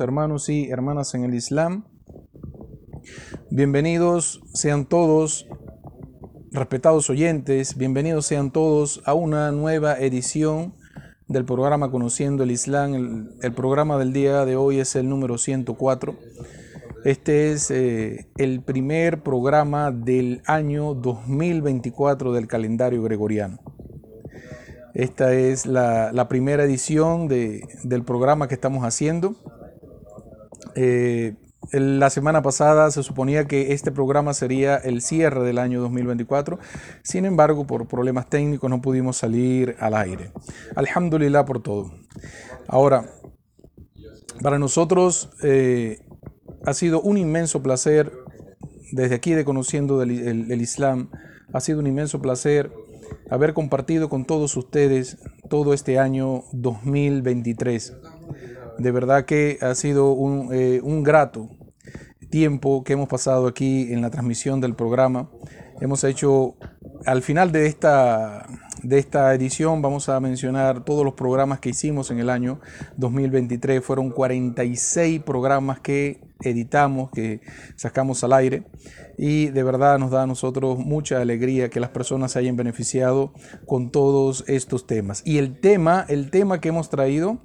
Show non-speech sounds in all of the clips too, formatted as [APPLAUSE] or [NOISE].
hermanos y hermanas en el Islam. Bienvenidos sean todos, respetados oyentes, bienvenidos sean todos a una nueva edición del programa Conociendo el Islam. El, programa del día de hoy es el número 104. Este es eh, el primer programa del año 2024 del calendario gregoriano. Esta es la, primera edición del programa que estamos haciendo. Eh, la semana pasada se suponía que este programa sería el cierre del año 2024. Sin embargo, por problemas técnicos no pudimos salir al aire. Alhamdulillah por todo. Ahora, para nosotros eh, ha sido un inmenso placer, desde aquí de conociendo el Islam, ha sido un inmenso placer haber compartido con todos ustedes todo este año 2023 de verdad que ha sido eh, un, grato tiempo que hemos pasado aquí en la transmisión del programa. Hemos hecho, al final de esta, de esta edición, vamos a mencionar todos los programas que hicimos en el año 2023. Fueron 46 programas que editamos, que sacamos al aire. Y de verdad nos da a nosotros mucha alegría que las personas se hayan beneficiado con todos estos temas. Y el tema, el tema que hemos traído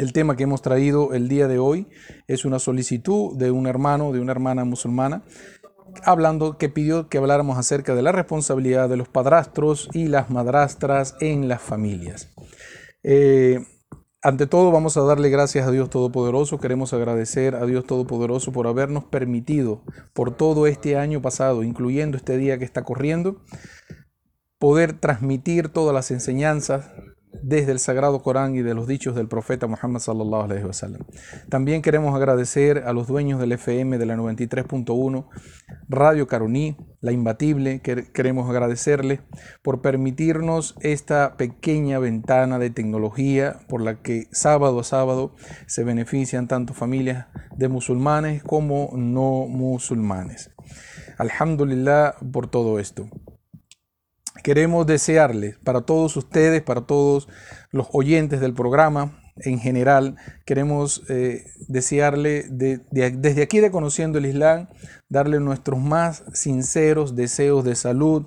el tema que hemos traído el día de hoy es una solicitud de un hermano, de una hermana musulmana, hablando que pidió que habláramos acerca de la responsabilidad de los padrastros y las madrastras en las familias. Eh, ante todo vamos a darle gracias a Dios Todopoderoso, queremos agradecer a Dios Todopoderoso por habernos permitido por todo este año pasado, incluyendo este día que está corriendo, poder transmitir todas las enseñanzas desde el Sagrado Corán y de los dichos del profeta Muhammad sallallahu alaihi wasallam. También queremos agradecer a los dueños del FM de la 93.1, Radio Caroní, La Imbatible, queremos agradecerles por permitirnos esta pequeña ventana de tecnología por la que sábado a sábado se benefician tanto familias de musulmanes como no musulmanes. Alhamdulillah por todo esto queremos desearles para todos ustedes, para todos los oyentes del programa en general, queremos eh, desearle desde aquí de Conociendo el Islam, darle nuestros más sinceros deseos de salud,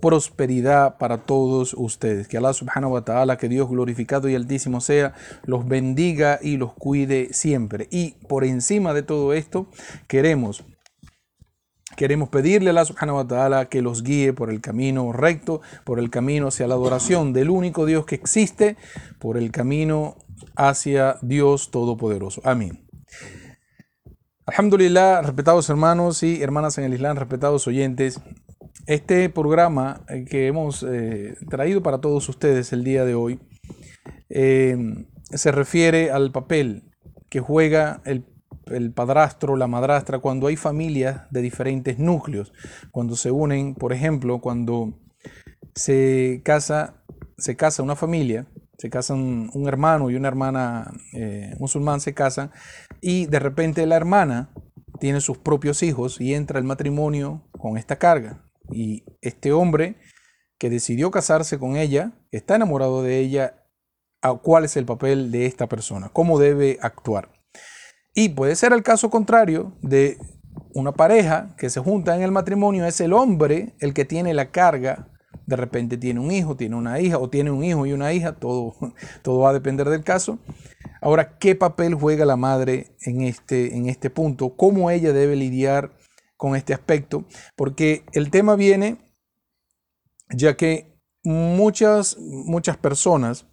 prosperidad para todos ustedes. Que Allah subhanahu wa ta'ala, que Dios glorificado y altísimo sea, los bendiga y los cuide siempre. Y por encima de todo esto, queremos Queremos pedirle a la subhanahu wa ta'ala que los guíe por el camino recto, por el camino hacia la adoración del único Dios que existe, por el camino hacia Dios Todopoderoso. Amén. Alhamdulillah, respetados hermanos y hermanas en el Islam, respetados oyentes, este programa eh, que hemos eh, traído para todos ustedes el día de hoy eh, se refiere al papel que juega el el padrastro, la madrastra, cuando hay familias de diferentes núcleos, cuando se unen, por ejemplo, cuando se casa, se casa una familia, se casan un hermano y una hermana eh, musulmán, se casan, y de repente la hermana tiene sus propios hijos y entra el matrimonio con esta carga. Y este hombre que decidió casarse con ella, está enamorado de ella, ¿cuál es el papel de esta persona? ¿Cómo debe actuar? Y puede ser el caso contrario de una pareja que se junta en el matrimonio, es el hombre el que tiene la carga, de repente tiene un hijo, tiene una hija, o tiene un hijo y una hija, todo, [LAUGHS] todo va a depender del caso. Ahora, ¿qué papel juega la madre en este, en este punto? ¿Cómo ella debe lidiar con este aspecto? Porque el tema viene ya que muchas, muchas personas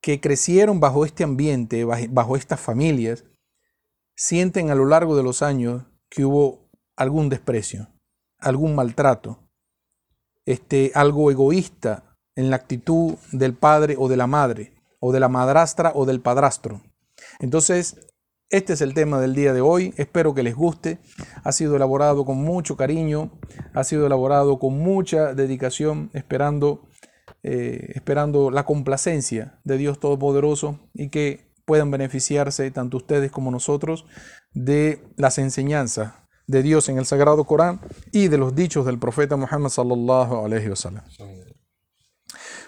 que crecieron bajo este ambiente, bajo estas familias, sienten a lo largo de los años que hubo algún desprecio, algún maltrato, este, algo egoísta en la actitud del padre o de la madre, o de la madrastra o del padrastro. Entonces, este es el tema del día de hoy, espero que les guste, ha sido elaborado con mucho cariño, ha sido elaborado con mucha dedicación, esperando, eh, esperando la complacencia de Dios Todopoderoso y que puedan beneficiarse, tanto ustedes como nosotros, de las enseñanzas de Dios en el Sagrado Corán y de los dichos del profeta Muhammad sallallahu alaihi wasallam.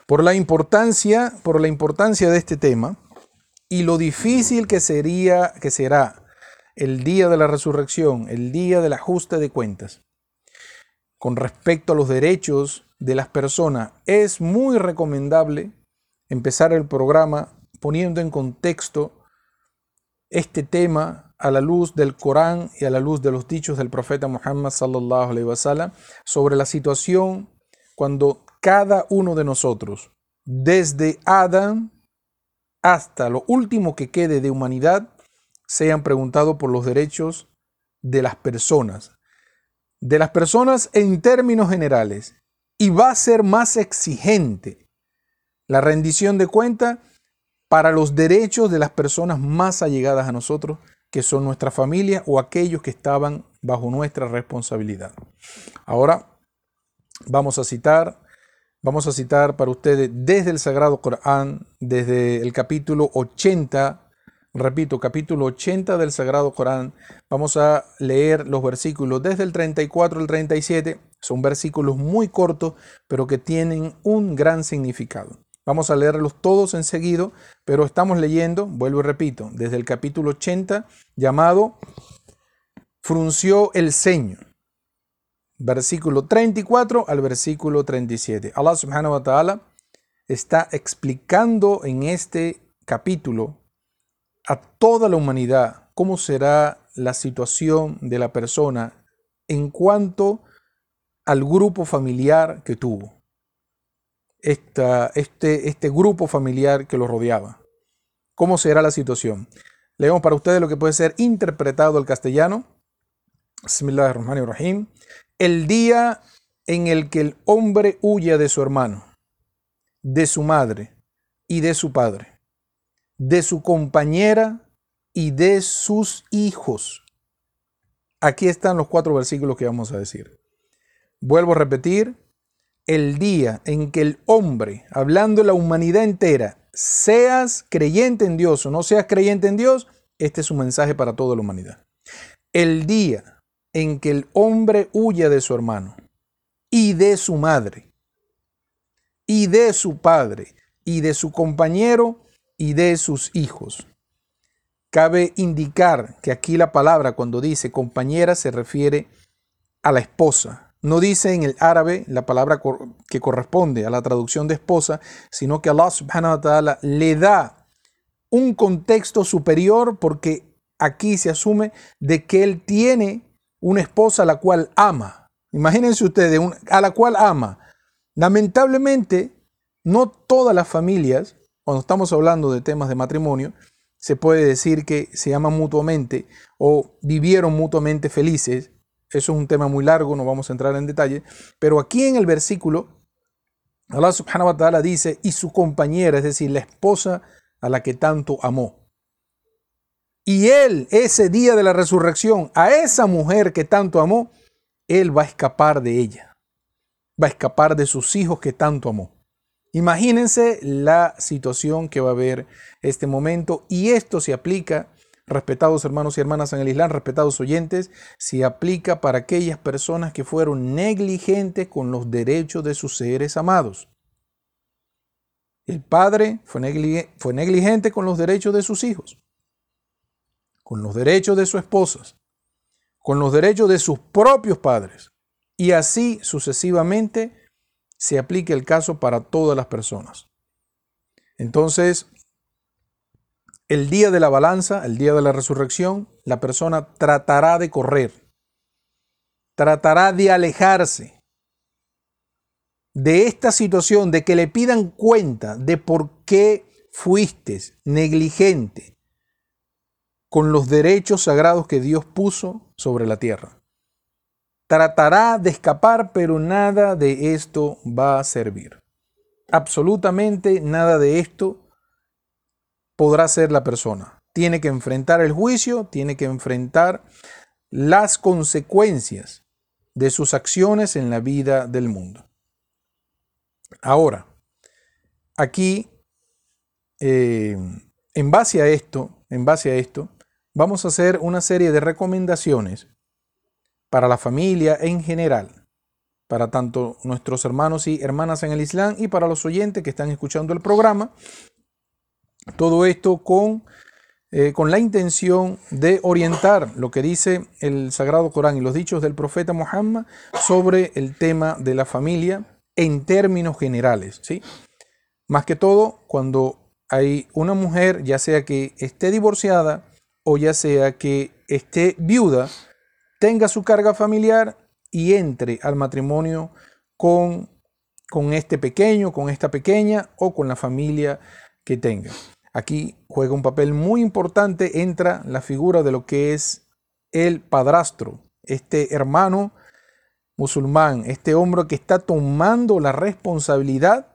Por la importancia, por la importancia de este tema y lo difícil que sería que será el día de la resurrección, el día del ajuste de cuentas. Con respecto a los derechos de las personas, es muy recomendable empezar el programa poniendo en contexto este tema a la luz del Corán y a la luz de los dichos del profeta Muhammad sallallahu alaihi wasallam sobre la situación cuando cada uno de nosotros, desde Adán hasta lo último que quede de humanidad, sean preguntados por los derechos de las personas, de las personas en términos generales, y va a ser más exigente la rendición de cuenta para los derechos de las personas más allegadas a nosotros, que son nuestra familia o aquellos que estaban bajo nuestra responsabilidad. Ahora vamos a citar, vamos a citar para ustedes desde el Sagrado Corán, desde el capítulo 80, repito, capítulo 80 del Sagrado Corán, vamos a leer los versículos desde el 34 al 37, son versículos muy cortos, pero que tienen un gran significado. Vamos a leerlos todos enseguida, pero estamos leyendo, vuelvo y repito, desde el capítulo 80 llamado Frunció el ceño. Versículo 34 al versículo 37. Allah subhanahu wa ta'ala está explicando en este capítulo a toda la humanidad cómo será la situación de la persona en cuanto al grupo familiar que tuvo este, este grupo familiar que lo rodeaba. ¿Cómo será la situación? Leemos para ustedes lo que puede ser interpretado al castellano. Bismillahirrahmanirrahim. El día en el que el hombre huya de su hermano, de su madre y de su padre, de su compañera y de sus hijos. Aquí están los cuatro versículos que vamos a decir. Vuelvo a repetir, el día en que el hombre, hablando la humanidad entera, seas creyente en Dios o no seas creyente en Dios, este es un mensaje para toda la humanidad. El día en que el hombre huya de su hermano y de su madre y de su padre y de su compañero y de sus hijos. Cabe indicar que aquí la palabra cuando dice compañera se refiere a la esposa, no dice en el árabe la palabra que corresponde a la traducción de esposa, sino que Allah subhanahu wa ta'ala le da un contexto superior porque aquí se asume de que él tiene una esposa a la cual ama. Imagínense ustedes, a la cual ama. Lamentablemente, no todas las familias, cuando estamos hablando de temas de matrimonio, se puede decir que se aman mutuamente o vivieron mutuamente felices eso es un tema muy largo, no vamos a entrar en detalle. Pero aquí en el versículo, Allah subhanahu wa ta'ala dice, y su compañera, es decir, la esposa a la que tanto amó. Y él, ese día de la resurrección, a esa mujer que tanto amó, él va a escapar de ella. Va a escapar de sus hijos que tanto amó. Imagínense la situación que va a haber este momento y esto se aplica respetados hermanos y hermanas en el Islam, respetados oyentes, se aplica para aquellas personas que fueron negligentes con los derechos de sus seres amados. El padre fue, negligente con los derechos de sus hijos, con los derechos de sus esposas, con los derechos de sus propios padres. Y así sucesivamente se aplica el caso para todas las personas. Entonces, el día de la balanza, el día de la resurrección, la persona tratará de correr, tratará de alejarse de esta situación, de que le pidan cuenta de por qué fuiste negligente con los derechos sagrados que Dios puso sobre la tierra. Tratará de escapar, pero nada de esto va a servir. Absolutamente nada de esto podrá ser la persona. Tiene que enfrentar el juicio, tiene que enfrentar las consecuencias de sus acciones en la vida del mundo. Ahora, aquí, eh, en base a esto, en base a esto, vamos a hacer una serie de recomendaciones para la familia en general, para tanto nuestros hermanos y hermanas en el Islam y para los oyentes que están escuchando el programa Todo esto con, eh, con la intención de orientar lo que dice el Sagrado Corán y los dichos del profeta Muhammad sobre el tema de la familia en términos generales. ¿sí? Más que todo, cuando hay una mujer, ya sea que esté divorciada o ya sea que esté viuda, tenga su carga familiar y entre al matrimonio con, con este pequeño, con esta pequeña o con la familia que tenga. Aquí juega un papel muy importante, entra la figura de lo que es el padrastro, este hermano musulmán, este hombre que está tomando la responsabilidad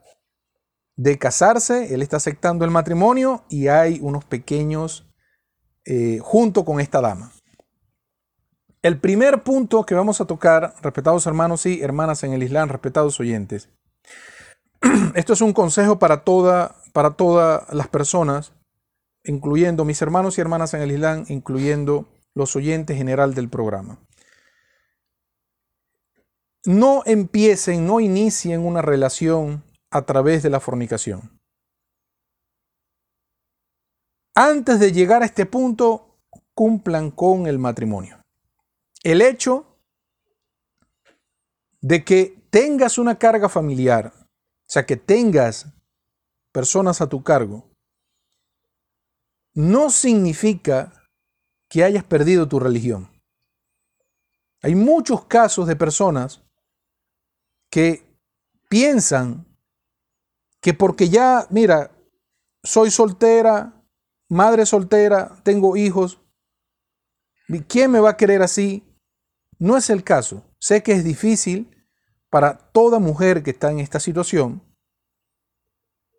de casarse, él está aceptando el matrimonio y hay unos pequeños eh, junto con esta dama. El primer punto que vamos a tocar, respetados hermanos y hermanas en el Islam, respetados oyentes, [CLEARS THROAT] esto es un consejo para, toda, para todas las personas, incluyendo mis hermanos y hermanas en el Islam, incluyendo los oyentes general del programa. No empiecen, no inicien una relación a través de la fornicación. Antes de llegar a este punto, cumplan con el matrimonio. El hecho de que tengas una carga familiar, o sea, que tengas personas a tu cargo, no significa que hayas perdido tu religión. Hay muchos casos de personas que piensan que porque ya, mira, soy soltera, madre soltera, tengo hijos, ¿quién me va a querer así? No es el caso. Sé que es difícil para toda mujer que está en esta situación,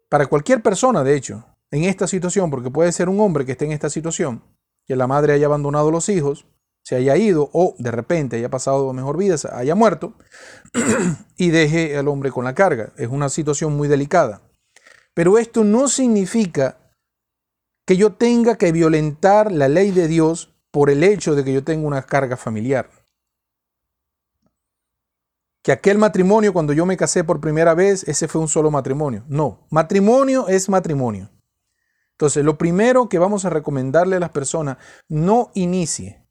para cualquier persona, de hecho, en esta situación, porque puede ser un hombre que esté en esta situación, que la madre haya abandonado los hijos, se haya ido o de repente haya pasado mejor vida, haya muerto [CLEARS THROAT] y deje al hombre con la carga. Es una situación muy delicada. Pero esto no significa que yo tenga que violentar la ley de Dios por el hecho de que yo tengo una carga familiar. Que aquel matrimonio cuando yo me casé por primera vez, ese fue un solo matrimonio. No, matrimonio es matrimonio. Entonces, lo primero que vamos a recomendarle a las personas, no inicie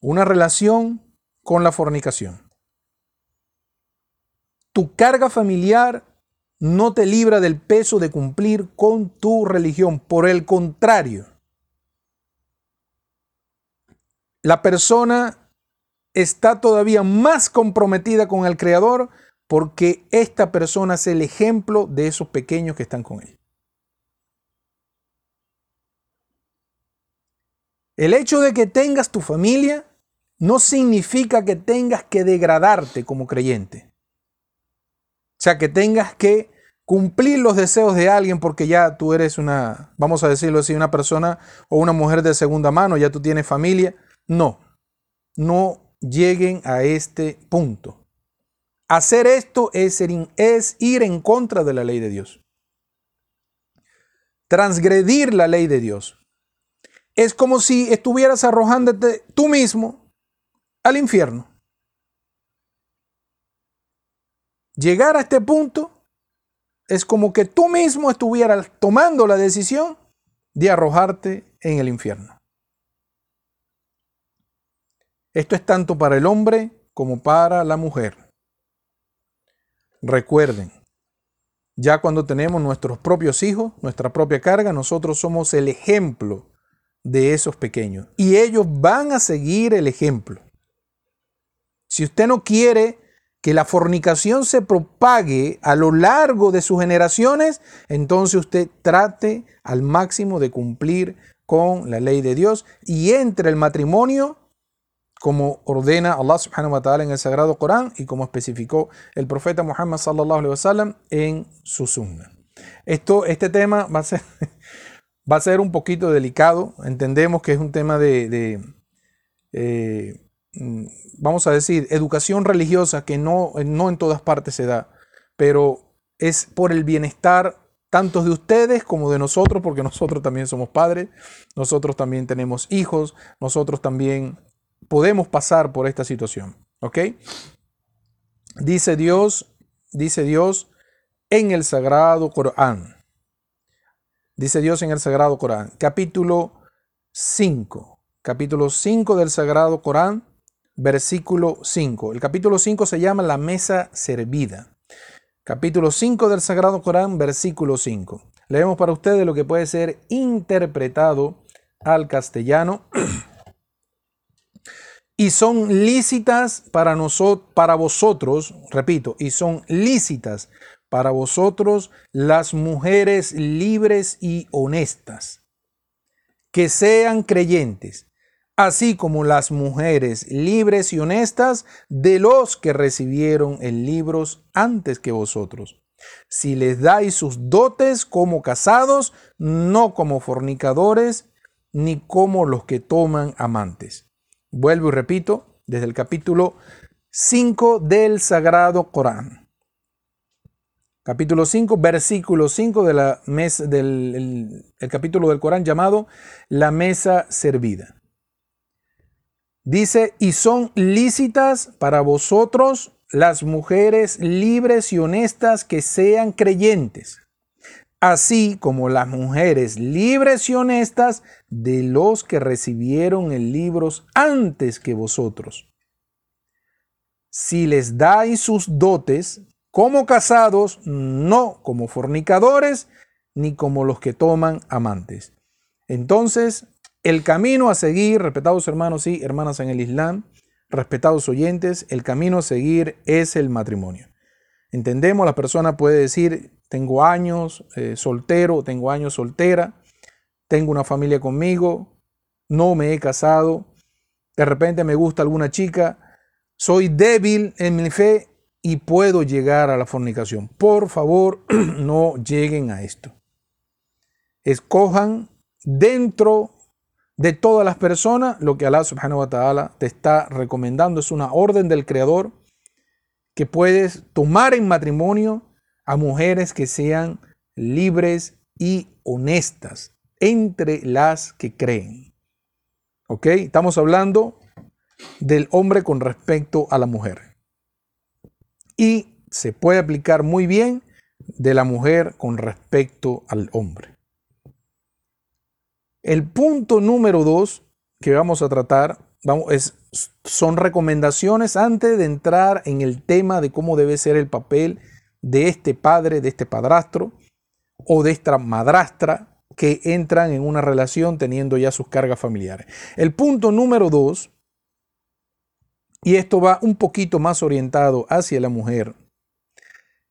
una relación con la fornicación. Tu carga familiar no te libra del peso de cumplir con tu religión. Por el contrario, la persona está todavía más comprometida con el Creador porque esta persona es el ejemplo de esos pequeños que están con él. El hecho de que tengas tu familia no significa que tengas que degradarte como creyente. O sea, que tengas que cumplir los deseos de alguien porque ya tú eres una, vamos a decirlo así, una persona o una mujer de segunda mano, ya tú tienes familia. No, no lleguen a este punto. Hacer esto es, es ir en contra de la ley de Dios. Transgredir la ley de Dios. Es como si estuvieras arrojándote tú mismo al infierno. Llegar a este punto es como que tú mismo estuvieras tomando la decisión de arrojarte en el infierno. Esto es tanto para el hombre como para la mujer. Recuerden, ya cuando tenemos nuestros propios hijos, nuestra propia carga, nosotros somos el ejemplo de esos pequeños. Y ellos van a seguir el ejemplo. Si usted no quiere que la fornicación se propague a lo largo de sus generaciones, entonces usted trate al máximo de cumplir con la ley de Dios y entre el matrimonio como ordena Allah subhanahu wa ta'ala en el Sagrado Corán y como especificó el profeta Muhammad sallallahu alaihi wasallam en su sunna. Esto, este tema va a, ser, [LAUGHS] va a ser un poquito delicado. Entendemos que es un tema de, eh, vamos a decir, educación religiosa que no, no en todas partes se da, pero es por el bienestar tanto de ustedes como de nosotros, porque nosotros también somos padres, nosotros también tenemos hijos, nosotros también podemos pasar por esta situación. ¿Ok? Dice Dios, dice Dios en el sagrado Corán. Dice Dios en el Sagrado Corán, capítulo 5, capítulo 5 del Sagrado Corán, versículo 5. El capítulo 5 se llama la mesa servida. Capítulo 5 del Sagrado Corán, versículo 5. Leemos para ustedes lo que puede ser interpretado al castellano. [CLEARS THROAT] y son lícitas para, nosotros, para vosotros, repito, y son lícitas para vosotros las mujeres libres y honestas, que sean creyentes, así como las mujeres libres y honestas de los que recibieron el libro antes que vosotros. Si les dais sus dotes como casados, no como fornicadores, ni como los que toman amantes. Vuelvo y repito, desde el capítulo 5 del Sagrado Corán. Capítulo 5, versículo 5 de la del el capítulo del Corán llamado La mesa servida. Dice, y son lícitas para vosotros las mujeres libres y honestas que sean creyentes, así como las mujeres libres y honestas de los que recibieron el libro antes que vosotros. Si les dais sus dotes como casados, no como fornicadores, ni como los que toman amantes. Entonces, el camino a seguir, respetados hermanos y hermanas en el Islam, respetados oyentes, el camino a seguir es el matrimonio. Entendemos, la persona puede decir, tengo años eh, soltero, tengo años soltera, tengo una familia conmigo, no me he casado, de repente me gusta alguna chica, soy débil en mi fe y puedo llegar a la fornicación. Por favor, [CLEARS THROAT] no lleguen a esto. Escojan dentro de todas las personas, lo que Allah subhanahu wa ta'ala te está recomendando es una orden del Creador que puedes tomar en matrimonio a mujeres que sean libres y honestas entre las que creen. ¿Ok? Estamos hablando del hombre con respecto a la mujer. Y se puede aplicar muy bien de la mujer con respecto al hombre. El punto número dos que vamos a tratar son recomendaciones antes de entrar en el tema de cómo debe ser el papel de este padre, de este padrastro o de esta madrastra que entran en una relación teniendo ya sus cargas familiares. El punto número dos, y esto va un poquito más orientado hacia la mujer,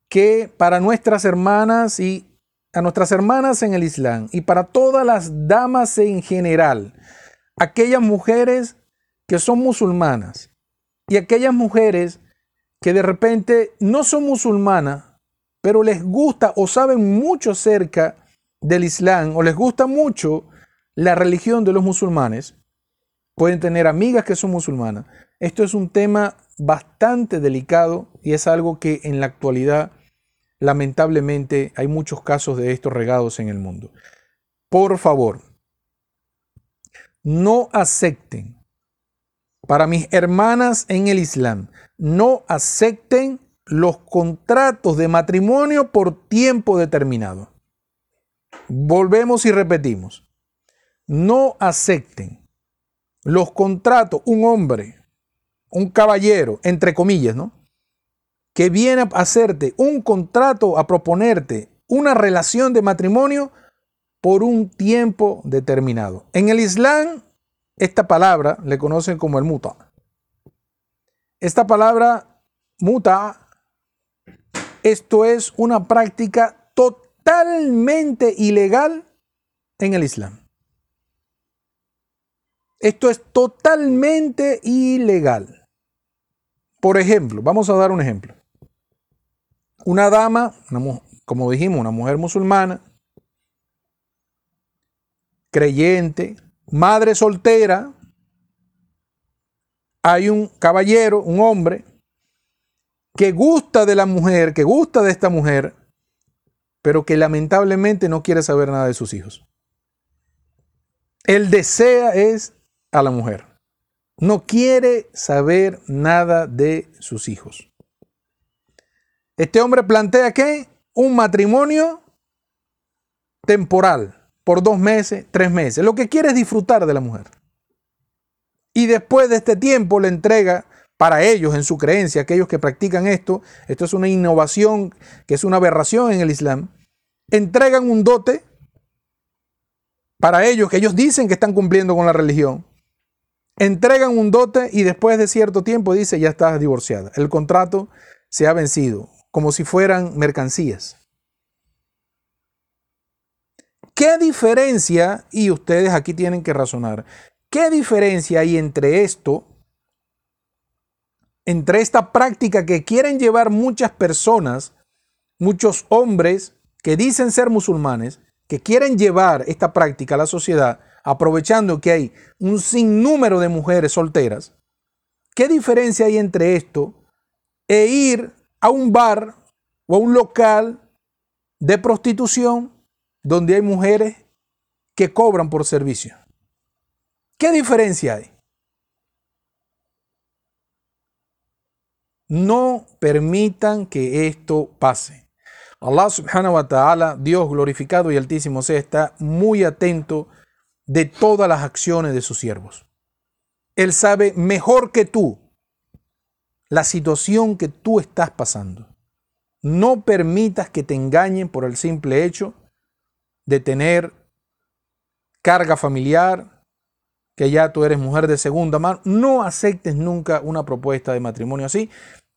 que para nuestras hermanas y a nuestras hermanas en el Islam y para todas las damas en general, aquellas mujeres que son musulmanas y aquellas mujeres que de repente no son musulmanas, pero les gusta o saben mucho acerca del Islam o les gusta mucho la religión de los musulmanes, pueden tener amigas que son musulmanas. Esto es un tema bastante delicado y es algo que en la actualidad Lamentablemente hay muchos casos de estos regados en el mundo. Por favor, no acepten, para mis hermanas en el Islam, no acepten los contratos de matrimonio por tiempo determinado. Volvemos y repetimos. No acepten los contratos, un hombre, un caballero, entre comillas, ¿no? que viene a hacerte un contrato, a proponerte una relación de matrimonio por un tiempo determinado. En el Islam, esta palabra le conocen como el muta. Esta palabra muta, esto es una práctica totalmente ilegal en el Islam. Esto es totalmente ilegal. Por ejemplo, vamos a dar un ejemplo una dama, como dijimos, una mujer musulmana, creyente, madre soltera, hay un caballero, un hombre, que gusta de la mujer, que gusta de esta mujer, pero que lamentablemente no quiere saber nada de sus hijos. El desea es a la mujer. No quiere saber nada de sus hijos. Este hombre plantea que un matrimonio temporal, por dos meses, tres meses. Lo que quiere es disfrutar de la mujer. Y después de este tiempo le entrega para ellos, en su creencia, aquellos que practican esto, esto es una innovación, que es una aberración en el Islam, entregan un dote para ellos, que ellos dicen que están cumpliendo con la religión, entregan un dote y después de cierto tiempo dice, ya estás divorciada. El contrato se ha vencido, como si fueran mercancías. ¿Qué diferencia, y ustedes aquí tienen que razonar, qué diferencia hay entre esto, entre esta práctica que quieren llevar muchas personas, muchos hombres que dicen ser musulmanes, que quieren llevar esta práctica a la sociedad, aprovechando que hay un sinnúmero de mujeres solteras, ¿qué diferencia hay entre esto e ir a un bar o a un local de prostitución donde hay mujeres que cobran por servicio? ¿Qué diferencia hay? No permitan que esto pase. Allah subhanahu wa ta'ala, Dios glorificado y altísimo sea, está muy atento de todas las acciones de sus siervos. Él sabe mejor que tú la situación que tú estás pasando. No permitas que te engañen por el simple hecho de tener carga familiar, que ya tú eres mujer de segunda mano. No aceptes nunca una propuesta de matrimonio así.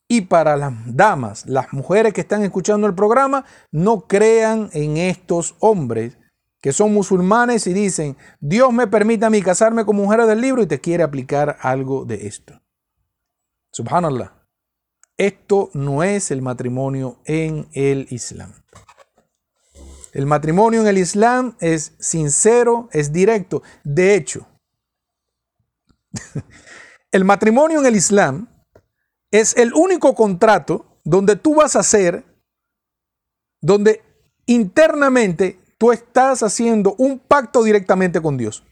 Y para las damas, las mujeres que están escuchando el programa, no crean en estos hombres que son musulmanes y dicen, Dios me permite a mí casarme con mujeres del libro y te quiere aplicar algo de esto. Subhanallah. Esto no es el matrimonio en el Islam. El matrimonio en el Islam es sincero, es directo. De hecho, [LAUGHS] el matrimonio en el Islam es el único contrato donde tú vas a hacer, donde internamente tú estás haciendo un pacto directamente con Dios.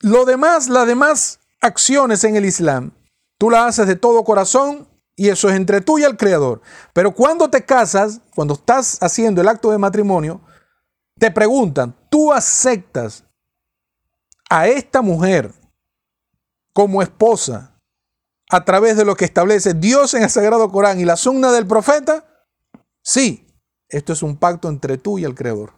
Lo demás, las demás acciones en el Islam, tú las haces de todo corazón y eso es entre tú y el Creador. Pero cuando te casas, cuando estás haciendo el acto de matrimonio, te preguntan, ¿tú aceptas a esta mujer como esposa a través de lo que establece Dios en el Sagrado Corán y la sunna del profeta? Sí. Esto es un pacto entre tú y el Creador.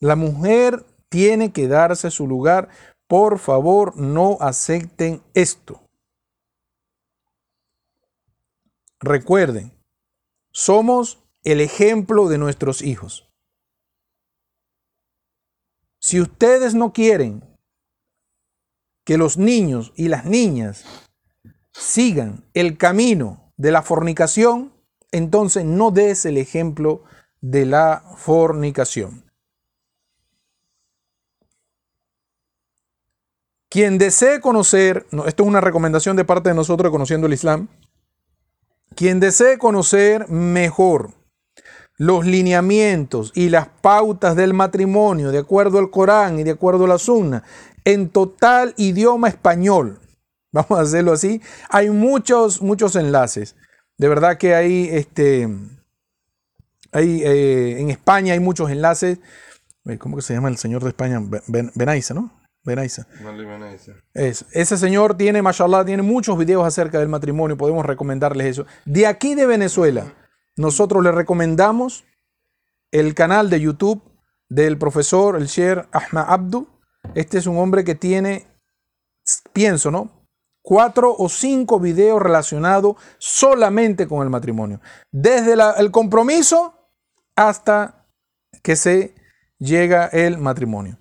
La mujer tiene que darse su lugar. Por favor, no acepten esto. Recuerden, somos el ejemplo de nuestros hijos. Si ustedes no quieren que los niños y las niñas sigan el camino de la fornicación, entonces no des el ejemplo de la fornicación. Quien desee conocer, esto es una recomendación de parte de nosotros conociendo el Islam, quien desee conocer mejor los lineamientos y las pautas del matrimonio de acuerdo al Corán y de acuerdo a la Sunna en total idioma español, [LAUGHS] vamos a hacerlo así, hay muchos, muchos enlaces. De verdad que hay, este, eh, en España hay muchos enlaces. Eh, ¿Cómo que se llama el señor de España? Benaiza, ¿no? Benaiza. Es, ese señor tiene, mashallah, tiene muchos videos acerca del matrimonio. Podemos recomendarles eso. De aquí de Venezuela, nosotros le recomendamos el canal de YouTube del profesor, el Sher Ahmad Abdu. Este es un hombre que tiene, pienso, ¿no? cuatro o cinco videos relacionados solamente con el matrimonio. Desde el compromiso hasta que se llega el matrimonio.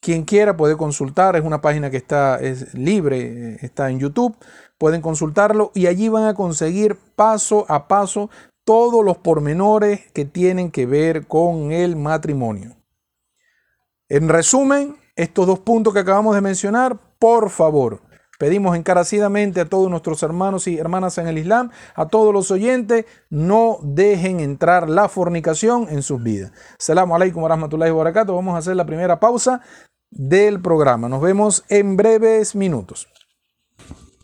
Quien quiera puede consultar, es una página que está es libre, está en YouTube, pueden consultarlo y allí van a conseguir paso a paso todos los pormenores que tienen que ver con el matrimonio. En resumen, estos dos puntos que acabamos de mencionar, por favor, Pedimos encarecidamente a todos nuestros hermanos y hermanas en el Islam, a todos los oyentes, no dejen entrar la fornicación en sus vidas. Salamu alaikum wa rahmatullahi wa. Vamos a hacer la primera pausa del programa. Nos vemos en breves minutos.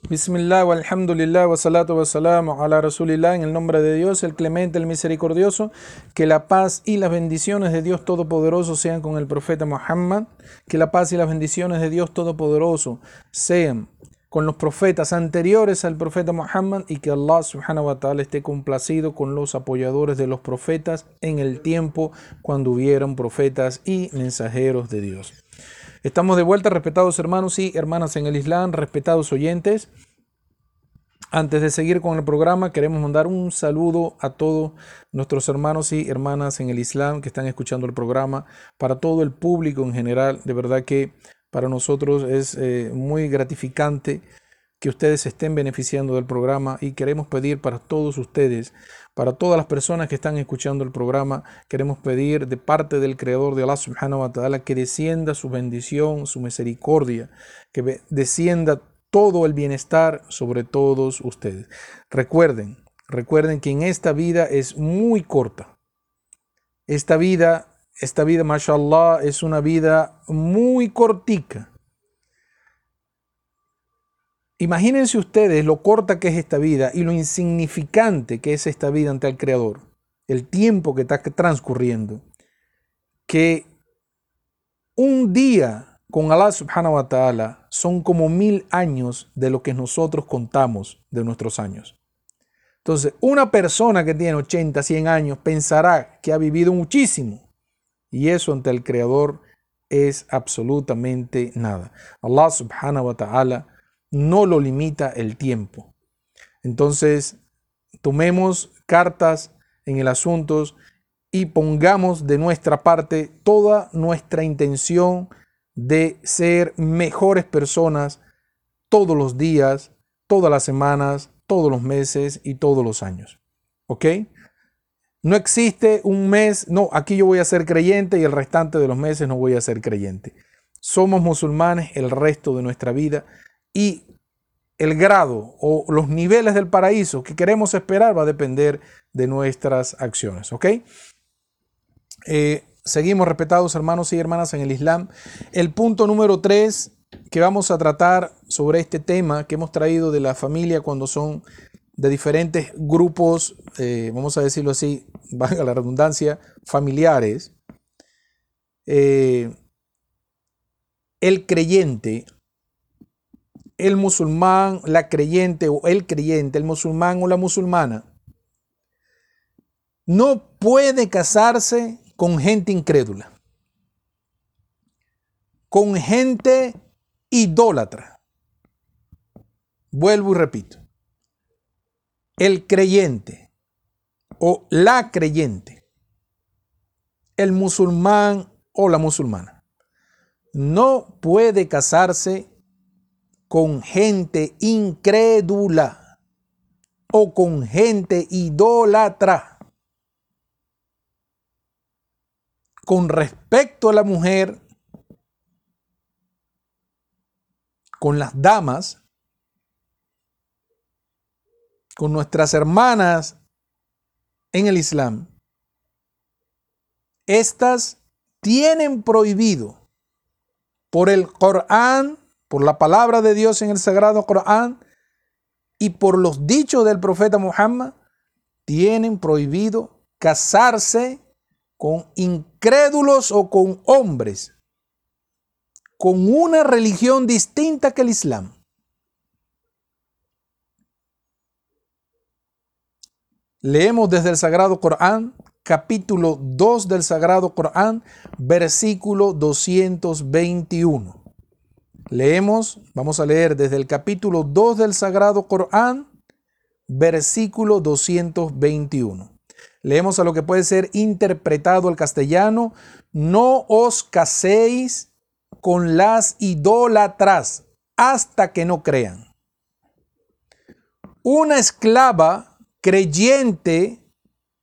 Bismillah, alhamdulillah, wa salatu wa ala rasulillah, en el nombre de Dios, el clemente, el misericordioso, que la paz y las bendiciones de Dios Todopoderoso sean con el profeta Muhammad, que la paz y las bendiciones de Dios Todopoderoso sean con los profetas anteriores al profeta Muhammad y que Allah subhanahu wa ta'ala esté complacido con los apoyadores de los profetas en el tiempo cuando hubieron profetas y mensajeros de Dios. Estamos de vuelta, respetados hermanos y hermanas en el Islam, respetados oyentes. Antes de seguir con el programa, queremos mandar un saludo a todos nuestros hermanos y hermanas en el Islam que están escuchando el programa, para todo el público en general. De verdad que para nosotros es eh, muy gratificante que ustedes estén beneficiando del programa y queremos pedir para todos ustedes para todas las personas que están escuchando el programa, queremos pedir de parte del Creador de Allah subhanahu wa ta'ala que descienda su bendición, su misericordia, que descienda todo el bienestar sobre todos ustedes. Recuerden, recuerden que en esta vida es muy corta. Esta vida, esta vida, mashallah, es una vida muy cortica. Imagínense ustedes lo corta que es esta vida y lo insignificante que es esta vida ante el Creador, el tiempo que está transcurriendo, que un día con Allah subhanahu wa ta'ala son como mil años de lo que nosotros contamos de nuestros años. Entonces, una persona que tiene 80, 100 años pensará que ha vivido muchísimo y eso ante el Creador es absolutamente nada. Allah subhanahu wa ta'ala no lo limita el tiempo. Entonces, tomemos cartas en el asunto y pongamos de nuestra parte toda nuestra intención de ser mejores personas todos los días, todas las semanas, todos los meses y todos los años. ¿Ok? No existe un mes, no, aquí yo voy a ser creyente y el restante de los meses no voy a ser creyente. Somos musulmanes el resto de nuestra vida y el grado o los niveles del paraíso que queremos esperar va a depender de nuestras acciones. ¿Ok? Eh, seguimos, respetados hermanos y hermanas en el Islam. El punto número tres que vamos a tratar sobre este tema que hemos traído de la familia cuando son de diferentes grupos, eh, vamos a decirlo así, [LAUGHS] valga la redundancia, familiares. Eh, el creyente el musulmán, la creyente o el creyente, el musulmán o la musulmana, no puede casarse con gente incrédula, con gente idólatra. Vuelvo y repito. El creyente o la creyente, el musulmán o la musulmana, no puede casarse con gente incrédula o con gente idólatra. Con respecto a la mujer, con las damas, con nuestras hermanas en el Islam, estas tienen prohibido por el Corán por la palabra de Dios en el Sagrado Corán y por los dichos del profeta Muhammad, tienen prohibido casarse con incrédulos o con hombres con una religión distinta que el Islam. Leemos desde el Sagrado Corán, capítulo 2 del Sagrado Corán, versículo 221. Leemos, vamos a leer desde el capítulo 2 del Sagrado Corán, versículo 221. Leemos a lo que puede ser interpretado al castellano, no os caséis con las idólatras hasta que no crean. Una esclava creyente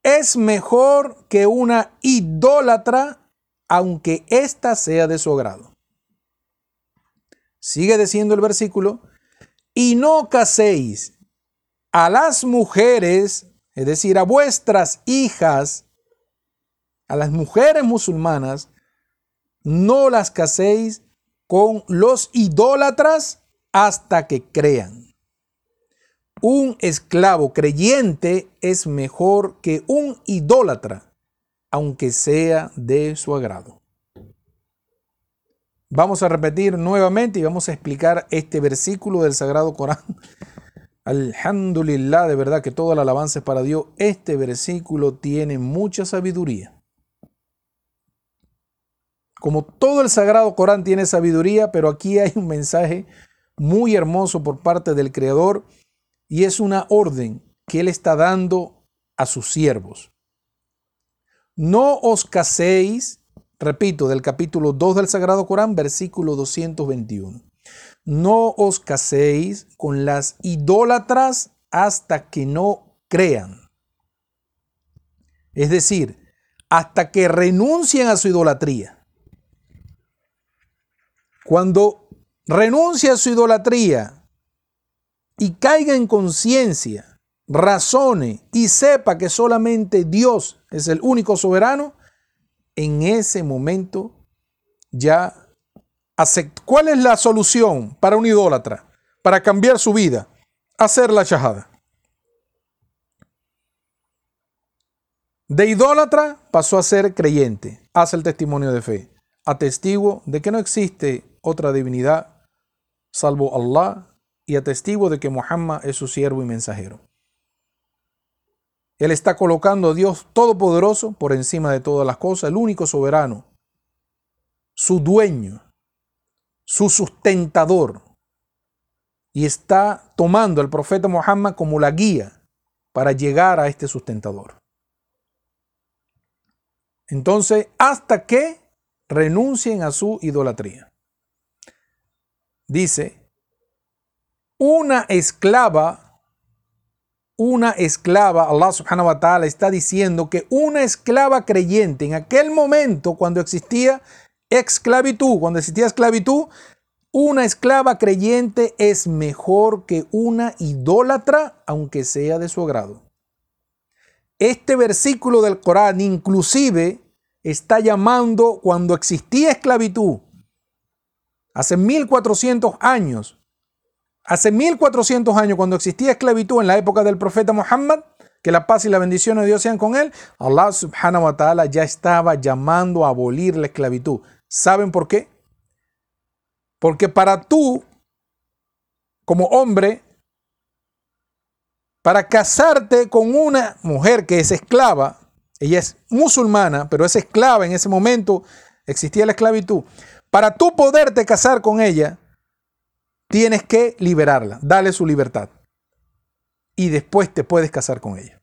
es mejor que una idólatra, aunque ésta sea de su agrado. Sigue diciendo el versículo, y no caséis a las mujeres, es decir, a vuestras hijas, a las mujeres musulmanas, no las caséis con los idólatras hasta que crean. un esclavo creyente es mejor que un idólatra, aunque sea de su agrado. Vamos a repetir nuevamente y vamos a explicar este versículo del Sagrado Corán. [LAUGHS] Alhamdulillah, de verdad que toda la alabanza es para Dios. Este versículo tiene mucha sabiduría. Como todo el Sagrado Corán tiene sabiduría, pero aquí hay un mensaje muy hermoso por parte del Creador y es una orden que Él está dando a sus siervos. No os caséis Repito, del capítulo 2 del Sagrado Corán, versículo 221. No os caséis con las idólatras hasta que no crean. Es decir, hasta que renuncien a su idolatría. Cuando renuncia a su idolatría y caiga en conciencia, razone y sepa que solamente Dios es el único soberano, en ese momento ya acepta. ¿Cuál es la solución para un idólatra? Para cambiar su vida. Hacer la shahada. De idólatra pasó a ser creyente. Hace el testimonio de fe. Atestigo de que no existe otra divinidad salvo Allah y atestigo de que Muhammad es su siervo y mensajero. Él está colocando a Dios Todopoderoso por encima de todas las cosas, el único soberano, su dueño, su sustentador. Y está tomando al profeta Muhammad como la guía para llegar a este sustentador. Entonces, hasta que renuncien a su idolatría. Dice, una esclava una esclava, Allah subhanahu wa ta'ala está diciendo que una esclava creyente en aquel momento cuando existía esclavitud, cuando existía esclavitud, una esclava creyente es mejor que una idólatra, aunque sea de su agrado. Este versículo del Corán inclusive está llamando cuando existía esclavitud, hace 1400 años, Hace 1400 años, cuando existía esclavitud en la época del profeta Muhammad, que la paz y la bendición de Dios sean con él, Allah subhanahu wa ta'ala ya estaba llamando a abolir la esclavitud. ¿Saben por qué? Porque para tú, como hombre, para casarte con una mujer que es esclava, ella es musulmana, pero es esclava, en ese momento existía la esclavitud, para tú poderte casar con ella, Tienes que liberarla, dale su libertad. Y después te puedes casar con ella.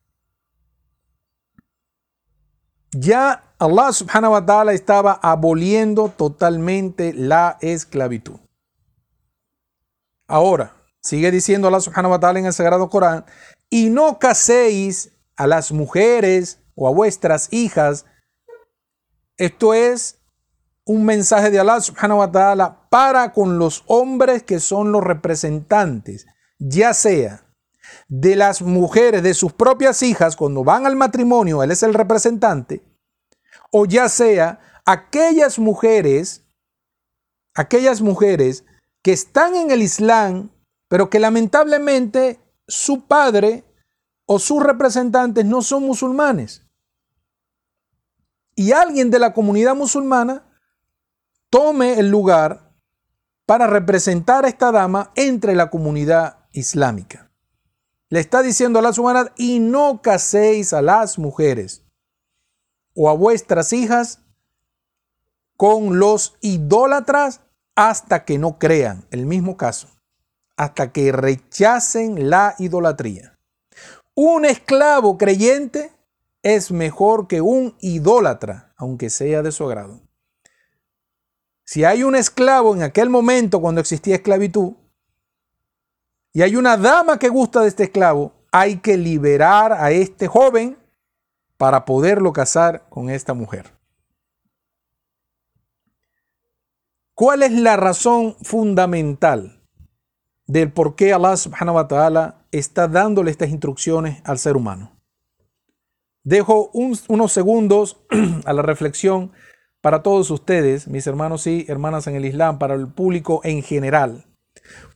Ya Allah subhanahu wa ta'ala estaba aboliendo totalmente la esclavitud. Ahora, sigue diciendo Allah subhanahu wa ta'ala en el Sagrado Corán, y no caséis a las mujeres o a vuestras hijas. Esto es un mensaje de Allah subhanahu wa ta'ala para con los hombres que son los representantes, ya sea de las mujeres, de sus propias hijas, cuando van al matrimonio, él es el representante, o ya sea aquellas mujeres, aquellas mujeres que están en el Islam, pero que lamentablemente su padre o sus representantes no son musulmanes. Y alguien de la comunidad musulmana tome el lugar para representar a esta dama entre la comunidad islámica. Le está diciendo a la humanas, y no caséis a las mujeres o a vuestras hijas con los idólatras hasta que no crean. El mismo caso, hasta que rechacen la idolatría. Un esclavo creyente es mejor que un idólatra, aunque sea de su agrado. Si hay un esclavo en aquel momento cuando existía esclavitud y hay una dama que gusta de este esclavo, hay que liberar a este joven para poderlo casar con esta mujer. ¿Cuál es la razón fundamental del por qué Allah subhanahu wa ta'ala está dándole estas instrucciones al ser humano? Dejo unos segundos [CLEARS THROAT] a la reflexión para todos ustedes, mis hermanos y hermanas en el Islam, para el público en general.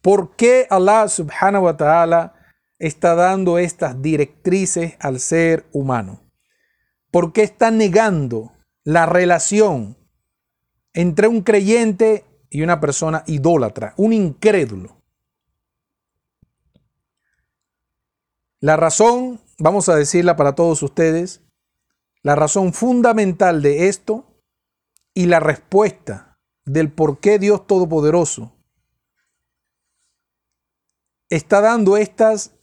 ¿Por qué Allah subhanahu wa ta'ala está dando estas directrices al ser humano? ¿Por qué está negando la relación entre un creyente y una persona idólatra, un incrédulo? La razón, vamos a decirla para todos ustedes, la razón fundamental de esto y la respuesta del por qué Dios Todopoderoso está dando estas,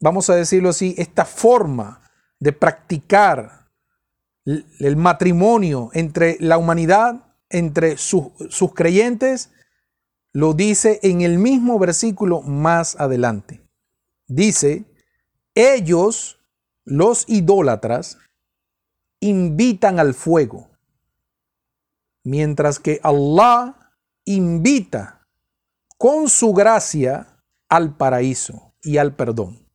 vamos a decirlo así, esta forma de practicar el matrimonio entre la humanidad, entre sus, sus creyentes, lo dice en el mismo versículo más adelante. Dice, ellos, los idólatras, invitan al fuego, mientras que Allah invita con su gracia al paraíso y al perdón.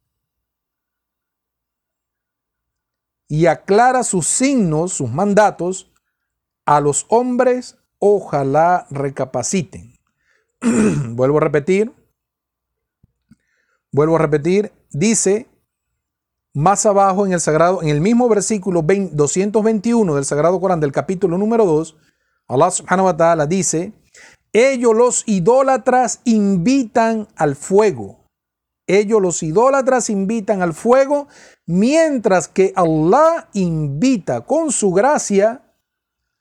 Y aclara sus signos, sus mandatos, a los hombres, ojalá recapaciten. [CLEARS THROAT] vuelvo a repetir, vuelvo a repetir, dice más abajo en el sagrado, en el mismo versículo 221 del Sagrado Corán del capítulo número 2, Allah subhanahu wa ta'ala dice, ellos los idólatras invitan al fuego. Ellos los idólatras invitan al fuego, mientras que Allah invita con su gracia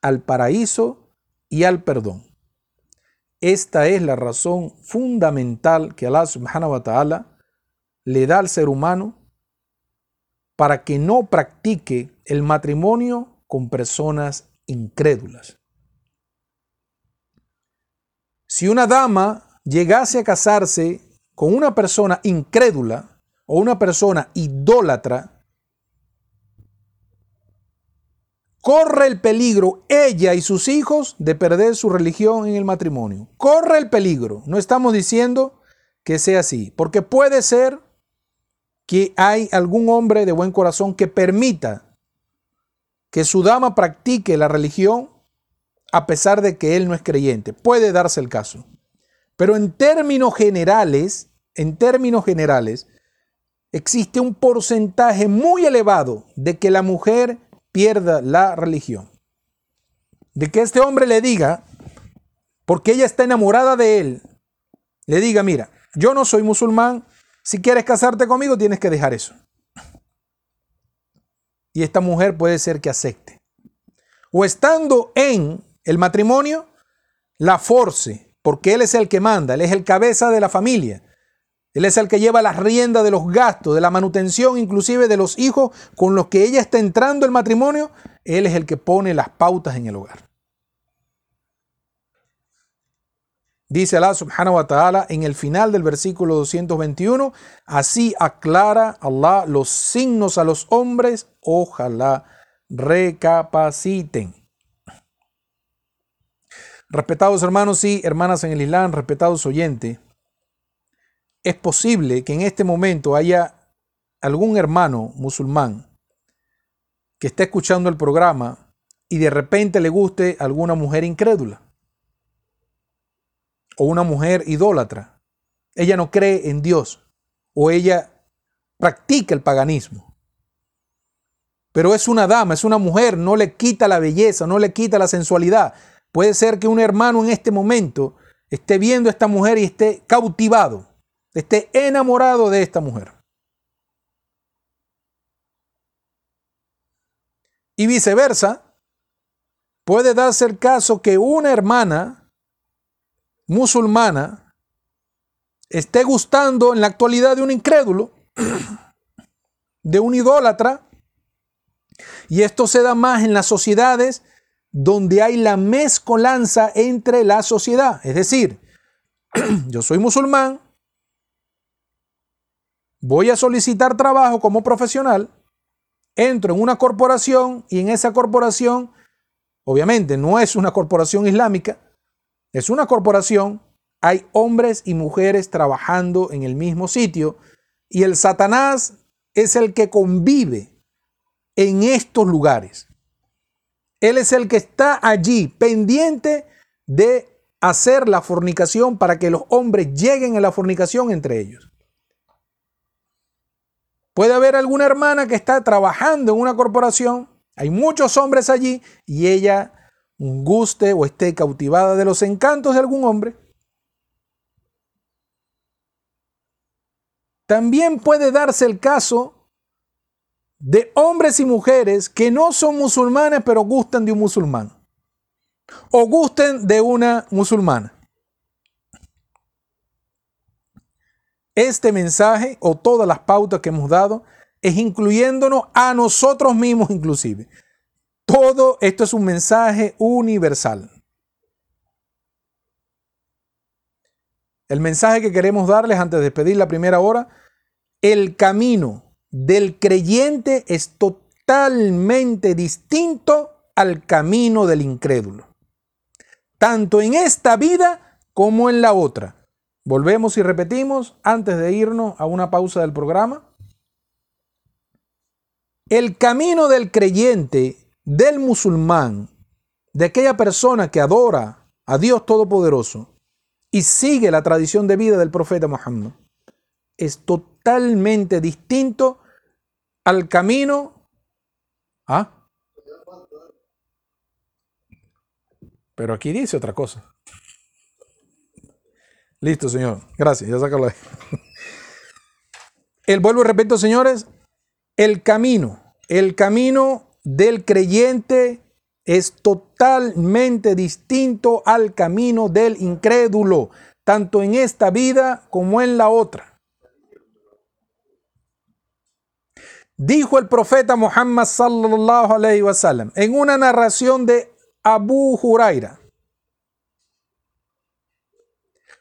al paraíso y al perdón. Esta es la razón fundamental que Allah subhanahu wa ta'ala le da al ser humano para que no practique el matrimonio con personas incrédulas. Si una dama llegase a casarse con una persona incrédula o una persona idólatra, corre el peligro ella y sus hijos de perder su religión en el matrimonio. Corre el peligro. No estamos diciendo que sea así, porque puede ser que hay algún hombre de buen corazón que permita que su dama practique la religión a pesar de que él no es creyente. Puede darse el caso. Pero en términos generales, en términos generales, existe un porcentaje muy elevado de que la mujer pierda la religión. De que este hombre le diga, porque ella está enamorada de él, le diga, mira, yo no soy musulmán, si quieres casarte conmigo tienes que dejar eso. Y esta mujer puede ser que acepte. O estando en el matrimonio, la force, porque él es el que manda, él es el cabeza de la familia. Él es el que lleva las riendas de los gastos, de la manutención, inclusive de los hijos con los que ella está entrando el matrimonio. Él es el que pone las pautas en el hogar. Dice Allah subhanahu wa ta'ala en el final del versículo 221, así aclara Allah los signos a los hombres, ojalá recapaciten. Respetados hermanos y hermanas en el Islam, respetados oyentes, es posible que en este momento haya algún hermano musulmán que esté escuchando el programa y de repente le guste alguna mujer incrédula o una mujer idólatra. Ella no cree en Dios o ella practica el paganismo. Pero es una dama, es una mujer, no le quita la belleza, no le quita la sensualidad. Puede ser que un hermano en este momento esté viendo a esta mujer y esté cautivado, esté enamorado de esta mujer. Y viceversa, puede darse el caso que una hermana musulmana esté gustando en la actualidad de un incrédulo, [CLEARS THROAT] de un idólatra, y esto se da más en las sociedades donde hay la mezcolanza entre la sociedad. Es decir, [CLEARS THROAT] yo soy musulmán, voy a solicitar trabajo como profesional, entro en una corporación y en esa corporación, obviamente no es una corporación islámica, es una corporación, hay hombres y mujeres trabajando en el mismo sitio y el Satanás es el que convive en estos lugares. Él es el que está allí pendiente de hacer la fornicación para que los hombres lleguen a la fornicación entre ellos. Puede haber alguna hermana que está trabajando en una corporación, hay muchos hombres allí y ella guste o esté cautivada de los encantos de algún hombre. También puede darse el caso de hombres y mujeres que no son musulmanes pero gustan de un musulmán o gusten de una musulmana. Este mensaje o todas las pautas que hemos dado es incluyéndonos a nosotros mismos inclusive. Todo esto es un mensaje universal. El mensaje que queremos darles antes de despedir la primera hora, el camino del creyente es totalmente distinto al camino del incrédulo, tanto en esta vida como en la otra. Volvemos y repetimos antes de irnos a una pausa del programa. El camino del creyente, del musulmán, de aquella persona que adora a Dios Todopoderoso y sigue la tradición de vida del profeta Muhammad, es totalmente distinto al camino. ¿Ah? Pero aquí dice otra cosa. Listo, Señor. Gracias. Ya sácalo ahí. El vuelvo y repito, señores, el camino, el camino del creyente es totalmente distinto al camino del incrédulo, tanto en esta vida como en la otra. Dijo el profeta Muhammad sallallahu alaihi wasallam en una narración de Abu Huraira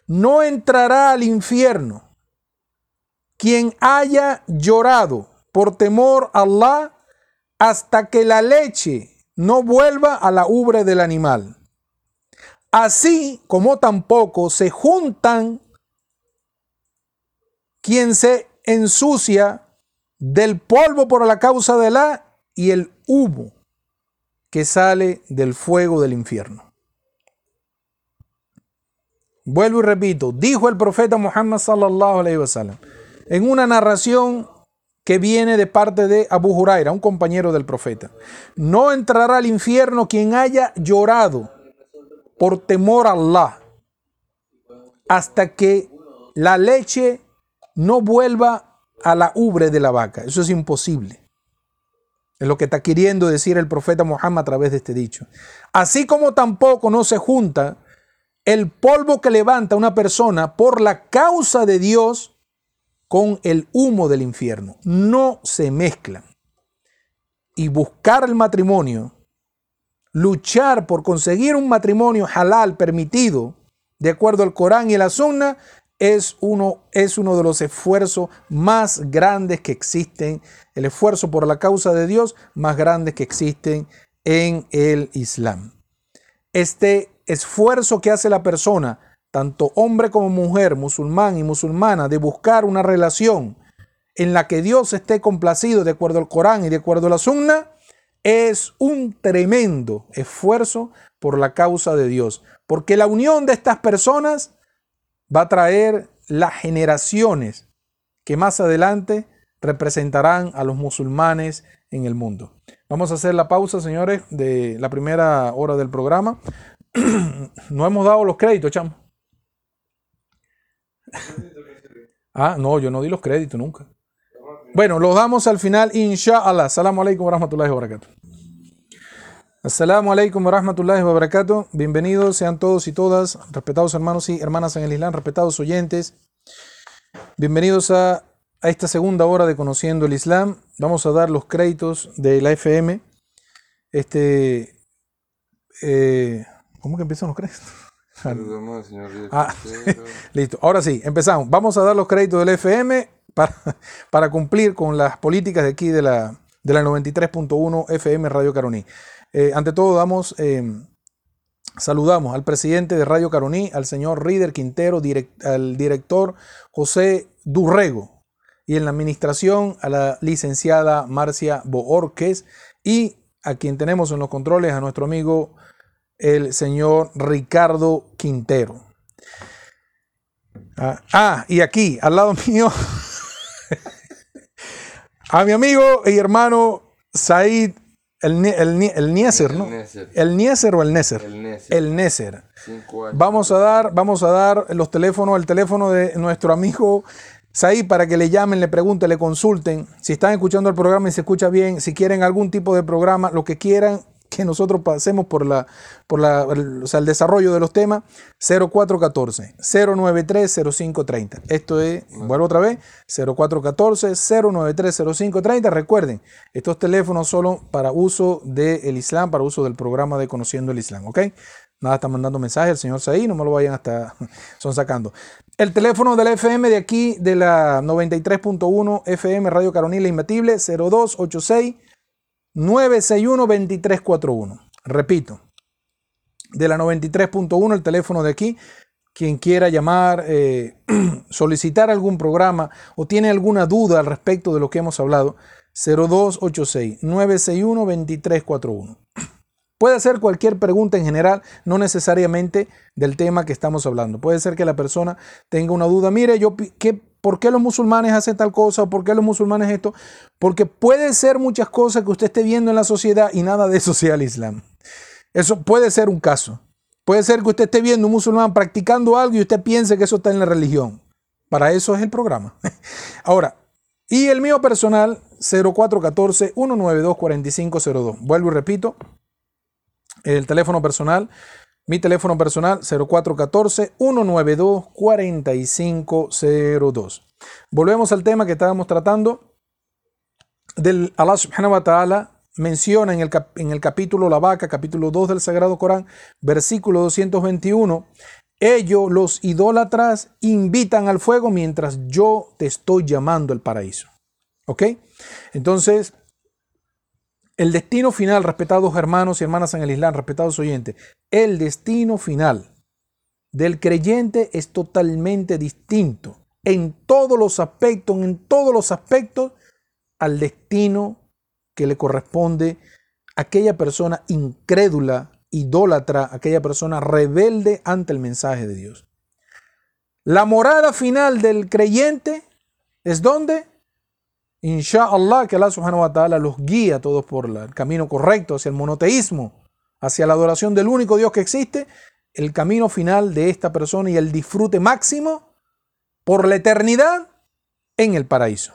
no entrará al infierno quien haya llorado por temor a Allah hasta que la leche no vuelva a la ubre del animal. Así como tampoco se juntan quien se ensucia del polvo por la causa de la y el humo que sale del fuego del infierno. Vuelvo y repito, dijo el profeta Muhammad sallallahu alaihi wasallam en una narración que viene de parte de Abu Huraira, un compañero del profeta. No entrará al infierno quien haya llorado por temor a Allah hasta que la leche no vuelva a la ubre de la vaca. Eso es imposible. Es lo que está queriendo decir el profeta Muhammad a través de este dicho. Así como tampoco no se junta el polvo que levanta una persona por la causa de Dios con el humo del infierno. No se mezclan. Y buscar el matrimonio, luchar por conseguir un matrimonio halal permitido, de acuerdo al Corán y la Sunna, es uno, es uno de los esfuerzos más grandes que existen, el esfuerzo por la causa de Dios más grandes que existen en el Islam. Este esfuerzo que hace la persona, tanto hombre como mujer, musulmán y musulmana, de buscar una relación en la que Dios esté complacido de acuerdo al Corán y de acuerdo a la Sunna, es un tremendo esfuerzo por la causa de Dios. Porque la unión de estas personas va a traer las generaciones que más adelante representarán a los musulmanes en el mundo. Vamos a hacer la pausa, señores, de la primera hora del programa. [CLEARS THROAT] no hemos dado los créditos, chamo. [LAUGHS] ah, no, yo no di los créditos nunca. Bueno, los damos al final, inshallah. Assalamu alaikum wa rahmatullahi wa barakatuh. Assalamu alaikum wa rahmatullahi wa barakatuh. Bienvenidos sean todos y todas, respetados hermanos y hermanas en el Islam, respetados oyentes. Bienvenidos a, a esta segunda hora de Conociendo el Islam. Vamos a dar los créditos de la FM. Este, eh, ¿Cómo que empiezan los créditos? [LAUGHS] Ah, [LAUGHS] listo. Ahora sí, empezamos. Vamos a dar los créditos del FM para, para cumplir con las políticas de aquí de la, de la 93.1 FM Radio Caroní. Eh, ante todo, damos, em, saludamos al presidente de Radio Caroní, al señor Rider Quintero, al director José Durrego y en la administración a la licenciada Marcia Boorques y a quien tenemos en los controles a nuestro amigo el señor Ricardo Quintero. Ah, ah, y aquí, al lado [LAUGHS] mío, A mi amigo y hermano Said el, el, el Nieser, ¿no? El Nieser o el Neser. El Neser. Vamos a dar, vamos a dar los teléfonos, el teléfono de nuestro amigo Said para que le llamen, le pregunten, le consulten. Si están escuchando el programa y se escucha bien, si quieren algún tipo de programa, lo que quieran, que nosotros pasemos por, la, por la, el, desarrollo de los temas, 0414-093-0530. Esto es, vuelvo otra vez, 0414-093-0530. Recuerden, estos teléfonos solo para uso del Islam, para uso del programa de Conociendo el Islam, ¿ok? Nada, está mandando mensajes el señor Saí, no me lo vayan hasta, [LAUGHS] son sacando. El teléfono de la FM de aquí, de la 93.1 FM Radio Caronila Imbatible, 0286 961-2341. Repito, de la 93.1, el teléfono de aquí. Quien quiera llamar, eh, [CLEARS THROAT] solicitar algún programa o tiene alguna duda al respecto de lo que hemos hablado, 0286-961-2341. Puede ser cualquier pregunta en general, no necesariamente del tema que estamos hablando. Puede ser que la persona tenga una duda. Mire, yo, ¿qué, ¿Por qué los musulmanes hacen tal cosa? ¿Por qué los musulmanes esto? Porque puede ser muchas cosas que usted esté viendo en la sociedad y nada de eso sea el Islam. Eso puede ser un caso. Puede ser que usted esté viendo un musulmán practicando algo y usted piense que eso está en la religión. Para eso es el programa. [LAUGHS] Ahora, y el mío personal, 0414-192-4502. Vuelvo y repito, el teléfono personal mi teléfono personal 0414-192-4502. Volvemos al tema que estábamos tratando. Del Allah subhanahu wa ta'ala menciona en el, en el capítulo La Vaca, capítulo 2 del Sagrado Corán, versículo 221. Ellos, los idólatras, invitan al fuego mientras yo te estoy llamando al paraíso. ¿Ok? Entonces, el destino final, respetados hermanos y hermanas en el Islam, respetados oyentes, el destino final del creyente es totalmente distinto en todos los aspectos, en todos los aspectos, al destino que le corresponde a aquella persona incrédula, idólatra, aquella persona rebelde ante el mensaje de Dios. La morada final del creyente es donde Inshallah que Allah subhanahu wa ta'ala los guía a todos por el camino correcto hacia el monoteísmo, hacia la adoración del único Dios que existe, el camino final de esta persona y el disfrute máximo por la eternidad en el paraíso.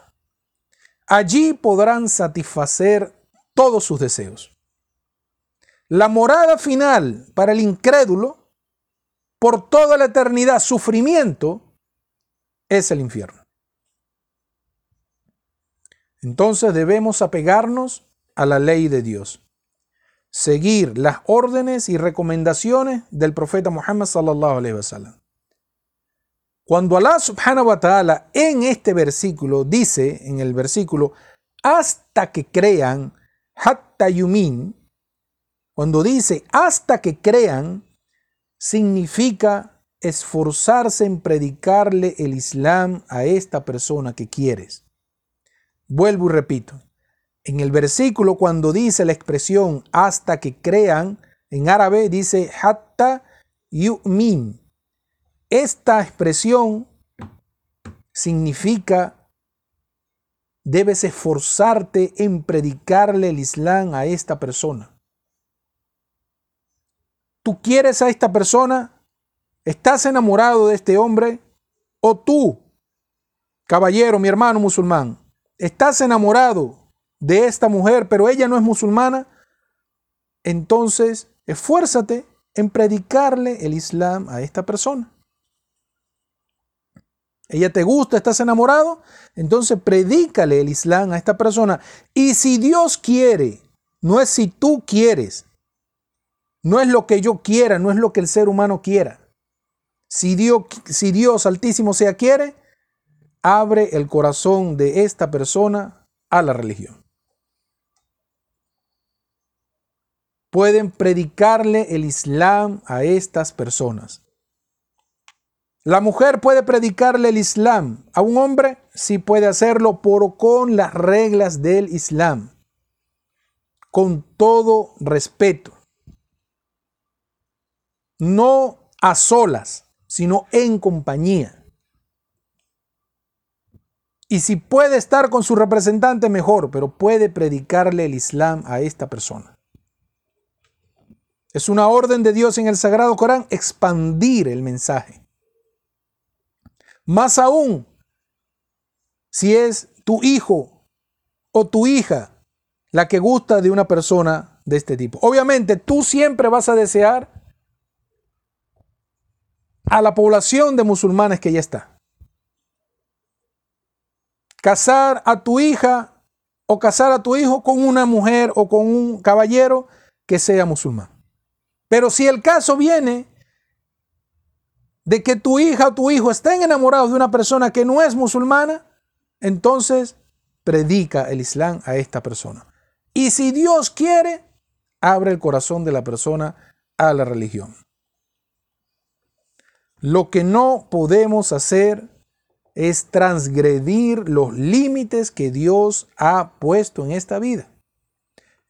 Allí podrán satisfacer todos sus deseos. La morada final para el incrédulo, por toda la eternidad, sufrimiento, es el infierno. Entonces debemos apegarnos a la ley de Dios, seguir las órdenes y recomendaciones del profeta Muhammad sallallahu alaihi wasallam. Cuando Allah subhanahu wa ta'ala en este versículo dice, en el versículo, hasta que crean, hatta yumin, cuando dice hasta que crean, significa esforzarse en predicarle el Islam a esta persona que quieres. Vuelvo y repito. En el versículo cuando dice la expresión hasta que crean, en árabe dice hatta yu'min. Esta expresión significa debes esforzarte en predicarle el Islam a esta persona. ¿Tú quieres a esta persona? ¿Estás enamorado de este hombre? ¿O tú, caballero, mi hermano musulmán, estás enamorado de esta mujer, pero ella no es musulmana, entonces esfuérzate en predicarle el Islam a esta persona. Ella te gusta, estás enamorado, entonces predícale el Islam a esta persona. Y si Dios quiere, no es si tú quieres, no es lo que yo quiera, no es lo que el ser humano quiera. Si Dios, si Dios altísimo sea quiere, abre el corazón de esta persona a la religión. Pueden predicarle el Islam a estas personas. La mujer puede predicarle el Islam a un hombre, sí puede hacerlo, por con las reglas del Islam, con todo respeto. No a solas, sino en compañía. Y si puede estar con su representante, mejor, pero puede predicarle el Islam a esta persona. Es una orden de Dios en el Sagrado Corán expandir el mensaje. Más aún, si es tu hijo o tu hija la que gusta de una persona de este tipo. Obviamente, tú siempre vas a desear a la población de musulmanes que ya está. Casar a tu hija o casar a tu hijo con una mujer o con un caballero que sea musulmán. Pero si el caso viene de que tu hija o tu hijo estén enamorados de una persona que no es musulmana, entonces predica el Islam a esta persona. Y si Dios quiere, abre el corazón de la persona a la religión. Lo que no podemos hacer es transgredir los límites que Dios ha puesto en esta vida.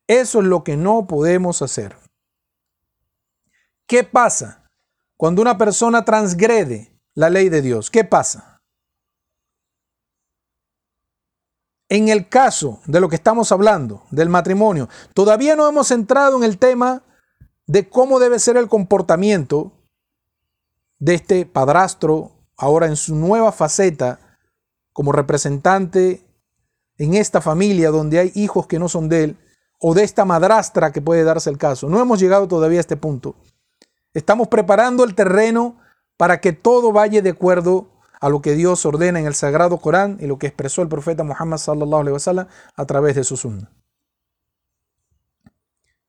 Eso es lo que no podemos hacer. ¿Qué pasa cuando una persona transgrede la ley de Dios? ¿Qué pasa? En el caso de lo que estamos hablando, del matrimonio, todavía no hemos entrado en el tema de cómo debe ser el comportamiento de este padrastro ahora en su nueva faceta como representante en esta familia donde hay hijos que no son de él, o de esta madrastra que puede darse el caso. No hemos llegado todavía a este punto. Estamos preparando el terreno para que todo vaya de acuerdo a lo que Dios ordena en el Sagrado Corán y lo que expresó el profeta Muhammad sallallahu alaihi wasallam a través de su sunna.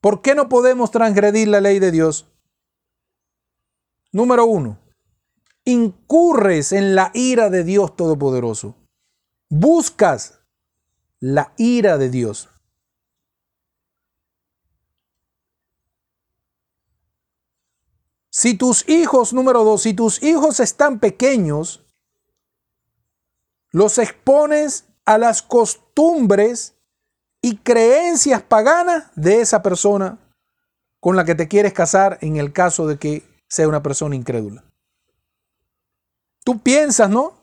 ¿Por qué no podemos transgredir la ley de Dios? Número uno, incurres en la ira de Dios Todopoderoso. Buscas la ira de Dios. Si tus hijos, número dos, si tus hijos están pequeños, los expones a las costumbres y creencias paganas de esa persona con la que te quieres casar en el caso de que sea una persona incrédula. Tú piensas, ¿no?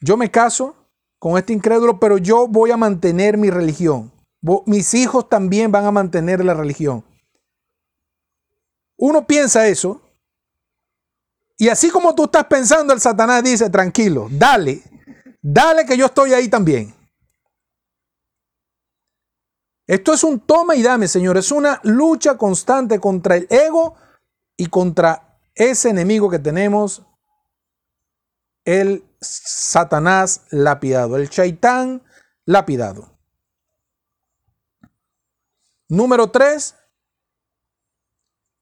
Yo me caso con este incrédulo, pero yo voy a mantener mi religión. Mis hijos también van a mantener la religión. Uno piensa eso. Y así como tú estás pensando, el Satanás dice, tranquilo, dale, dale que yo estoy ahí también. Esto es un toma y dame, Señor. Es una lucha constante contra el ego y contra ese enemigo que tenemos, el Satanás lapidado, el Chaitán lapidado. Número tres,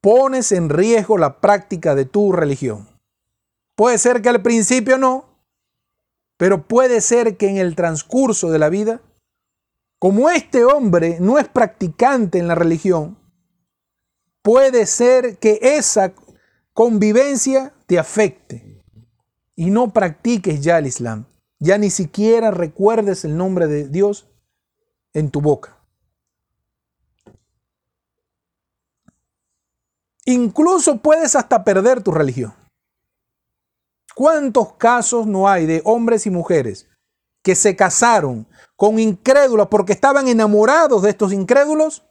pones en riesgo la práctica de tu religión. Puede ser que al principio no, pero puede ser que en el transcurso de la vida, como este hombre no es practicante en la religión, puede ser que esa convivencia te afecte y no practiques ya el Islam. Ya ni siquiera recuerdes el nombre de Dios en tu boca. Incluso puedes hasta perder tu religión. ¿Cuántos casos no hay de hombres y mujeres que se casaron con incrédulos porque estaban enamorados de estos incrédulos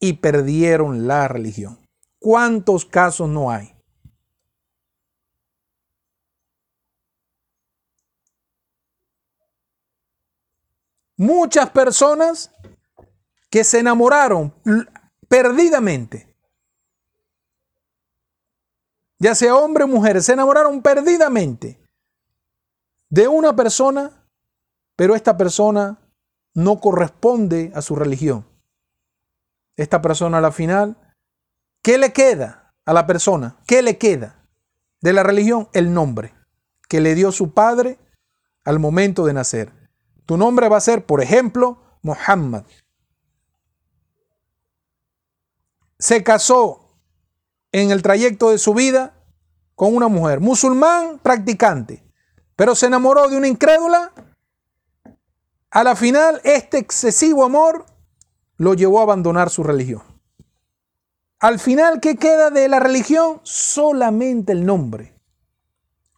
y perdieron la religión? ¿Cuántos casos no hay? Muchas personas que se enamoraron perdidamente ya sea hombre o mujer, se enamoraron perdidamente de una persona, pero esta persona no corresponde a su religión. Esta persona a la final, ¿qué le queda a la persona? ¿Qué le queda de la religión? El nombre que le dio su padre al momento de nacer. Tu nombre va a ser, por ejemplo, Muhammad. Se casó en el trayecto de su vida con una mujer, musulmán practicante, pero se enamoró de una incrédula, a la final este excesivo amor lo llevó a abandonar su religión. Al final, ¿qué queda de la religión? Solamente el nombre.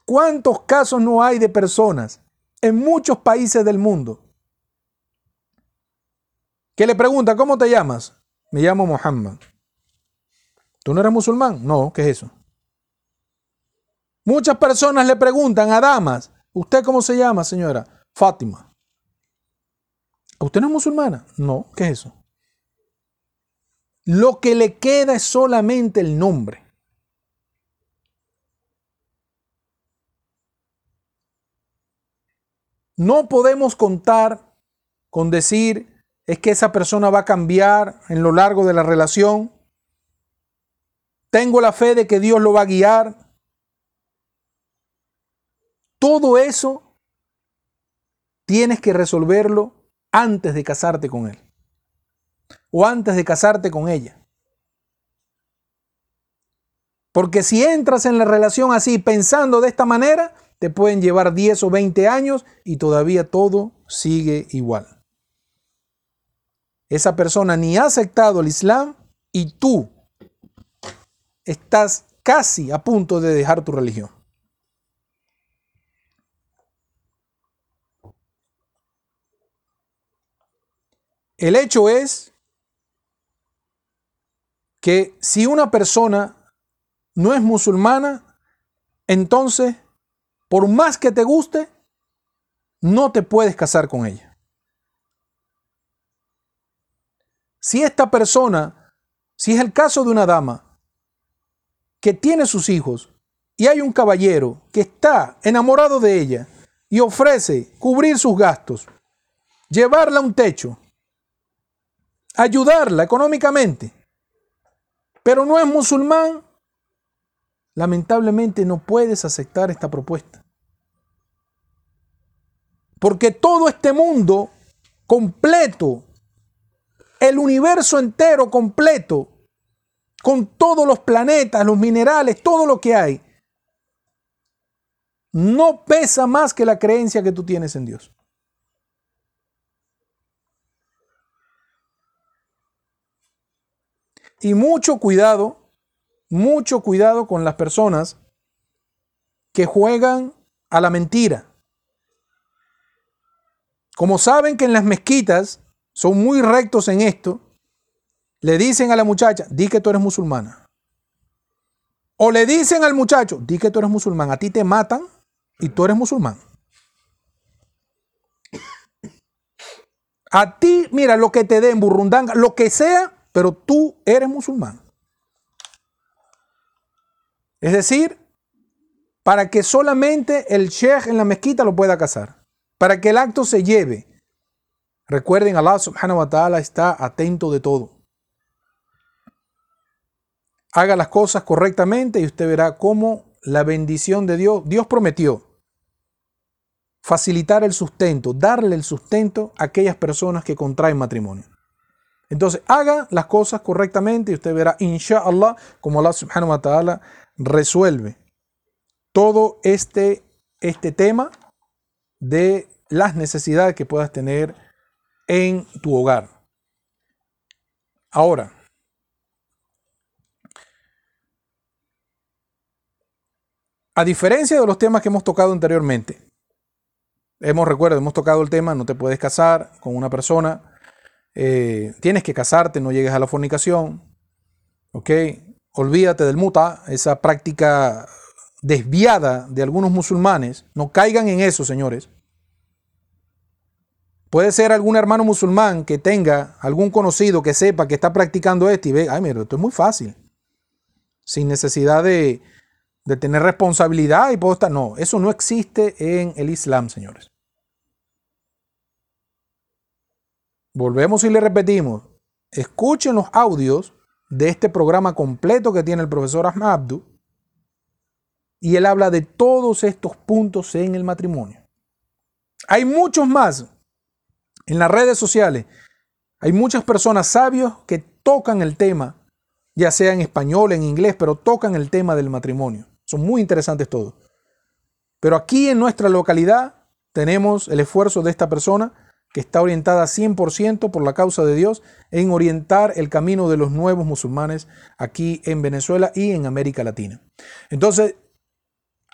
¿Cuántos casos no hay de personas en muchos países del mundo que le pregunta, ¿cómo te llamas? Me llamo Muhammad. ¿Tú no eres musulmán? No, ¿qué es eso? Muchas personas le preguntan a damas, ¿usted cómo se llama, señora? Fátima. ¿Usted no es musulmana? No, ¿qué es eso? Lo que le queda es solamente el nombre. No podemos contar con decir es que esa persona va a cambiar en lo largo de la relación. Tengo la fe de que Dios lo va a guiar. Todo eso tienes que resolverlo antes de casarte con él o antes de casarte con ella. Porque si entras en la relación así pensando de esta manera, te pueden llevar 10 o 20 años y todavía todo sigue igual. Esa persona ni ha aceptado el Islam y tú estás casi a punto de dejar tu religión. El hecho es que si una persona no es musulmana, entonces por más que te guste, no te puedes casar con ella. Si esta persona, si es el caso de una dama que tiene sus hijos y hay un caballero que está enamorado de ella y ofrece cubrir sus gastos, llevarla a un techo, ayudarla económicamente, pero no es musulmán, lamentablemente no puedes aceptar esta propuesta. Porque todo este mundo completo, el universo entero completo, con todos los planetas, los minerales, todo lo que hay, no pesa más que la creencia que tú tienes en Dios. Y mucho cuidado mucho cuidado con las personas que juegan a la mentira. Como saben que en las mezquitas son muy rectos en esto, le dicen a la muchacha, di que tú eres musulmana. O le dicen al muchacho, di que tú eres musulmán, a ti te matan y tú eres musulmán. A ti, mira, lo que te den, burrundanga, lo que sea, pero tú eres musulmán. Es decir, para que solamente el sheikh en la mezquita lo pueda casar, para que el acto se lleve. Recuerden, Allah subhanahu wa ta'ala está atento de todo. Haga las cosas correctamente y usted verá cómo la bendición de Dios, Dios prometió facilitar el sustento, darle el sustento a aquellas personas que contraen matrimonio. Entonces, haga las cosas correctamente y usted verá, inshallah, como Allah subhanahu wa ta'ala resuelve todo este, este tema de las necesidades que puedas tener en tu hogar. Ahora, a diferencia de los temas que hemos tocado anteriormente, hemos recuerdo, hemos tocado el tema, no te puedes casar con una persona, eh, tienes que casarte, no llegues a la fornicación, ¿ok? Olvídate del muta, esa práctica desviada de algunos musulmanes, no caigan en eso, señores. Puede ser algún hermano musulmán que tenga algún conocido que sepa que está practicando esto y ve, ay, mira, esto es muy fácil. Sin necesidad de, de tener responsabilidad y puedo estar. No, eso no existe en el Islam, señores. Volvemos y le repetimos. Escuchen los audios de este programa completo que tiene el profesor Ahmad Abdu. Y él habla de todos estos puntos en el matrimonio. Hay muchos más en las redes sociales. Hay muchas personas sabios que tocan el tema, ya sea en español, en inglés, pero tocan el tema del matrimonio. Son muy interesantes todos. Pero aquí en nuestra localidad tenemos el esfuerzo de esta persona que está orientada 100% por la causa de Dios en orientar el camino de los nuevos musulmanes aquí en Venezuela y en América Latina. Entonces,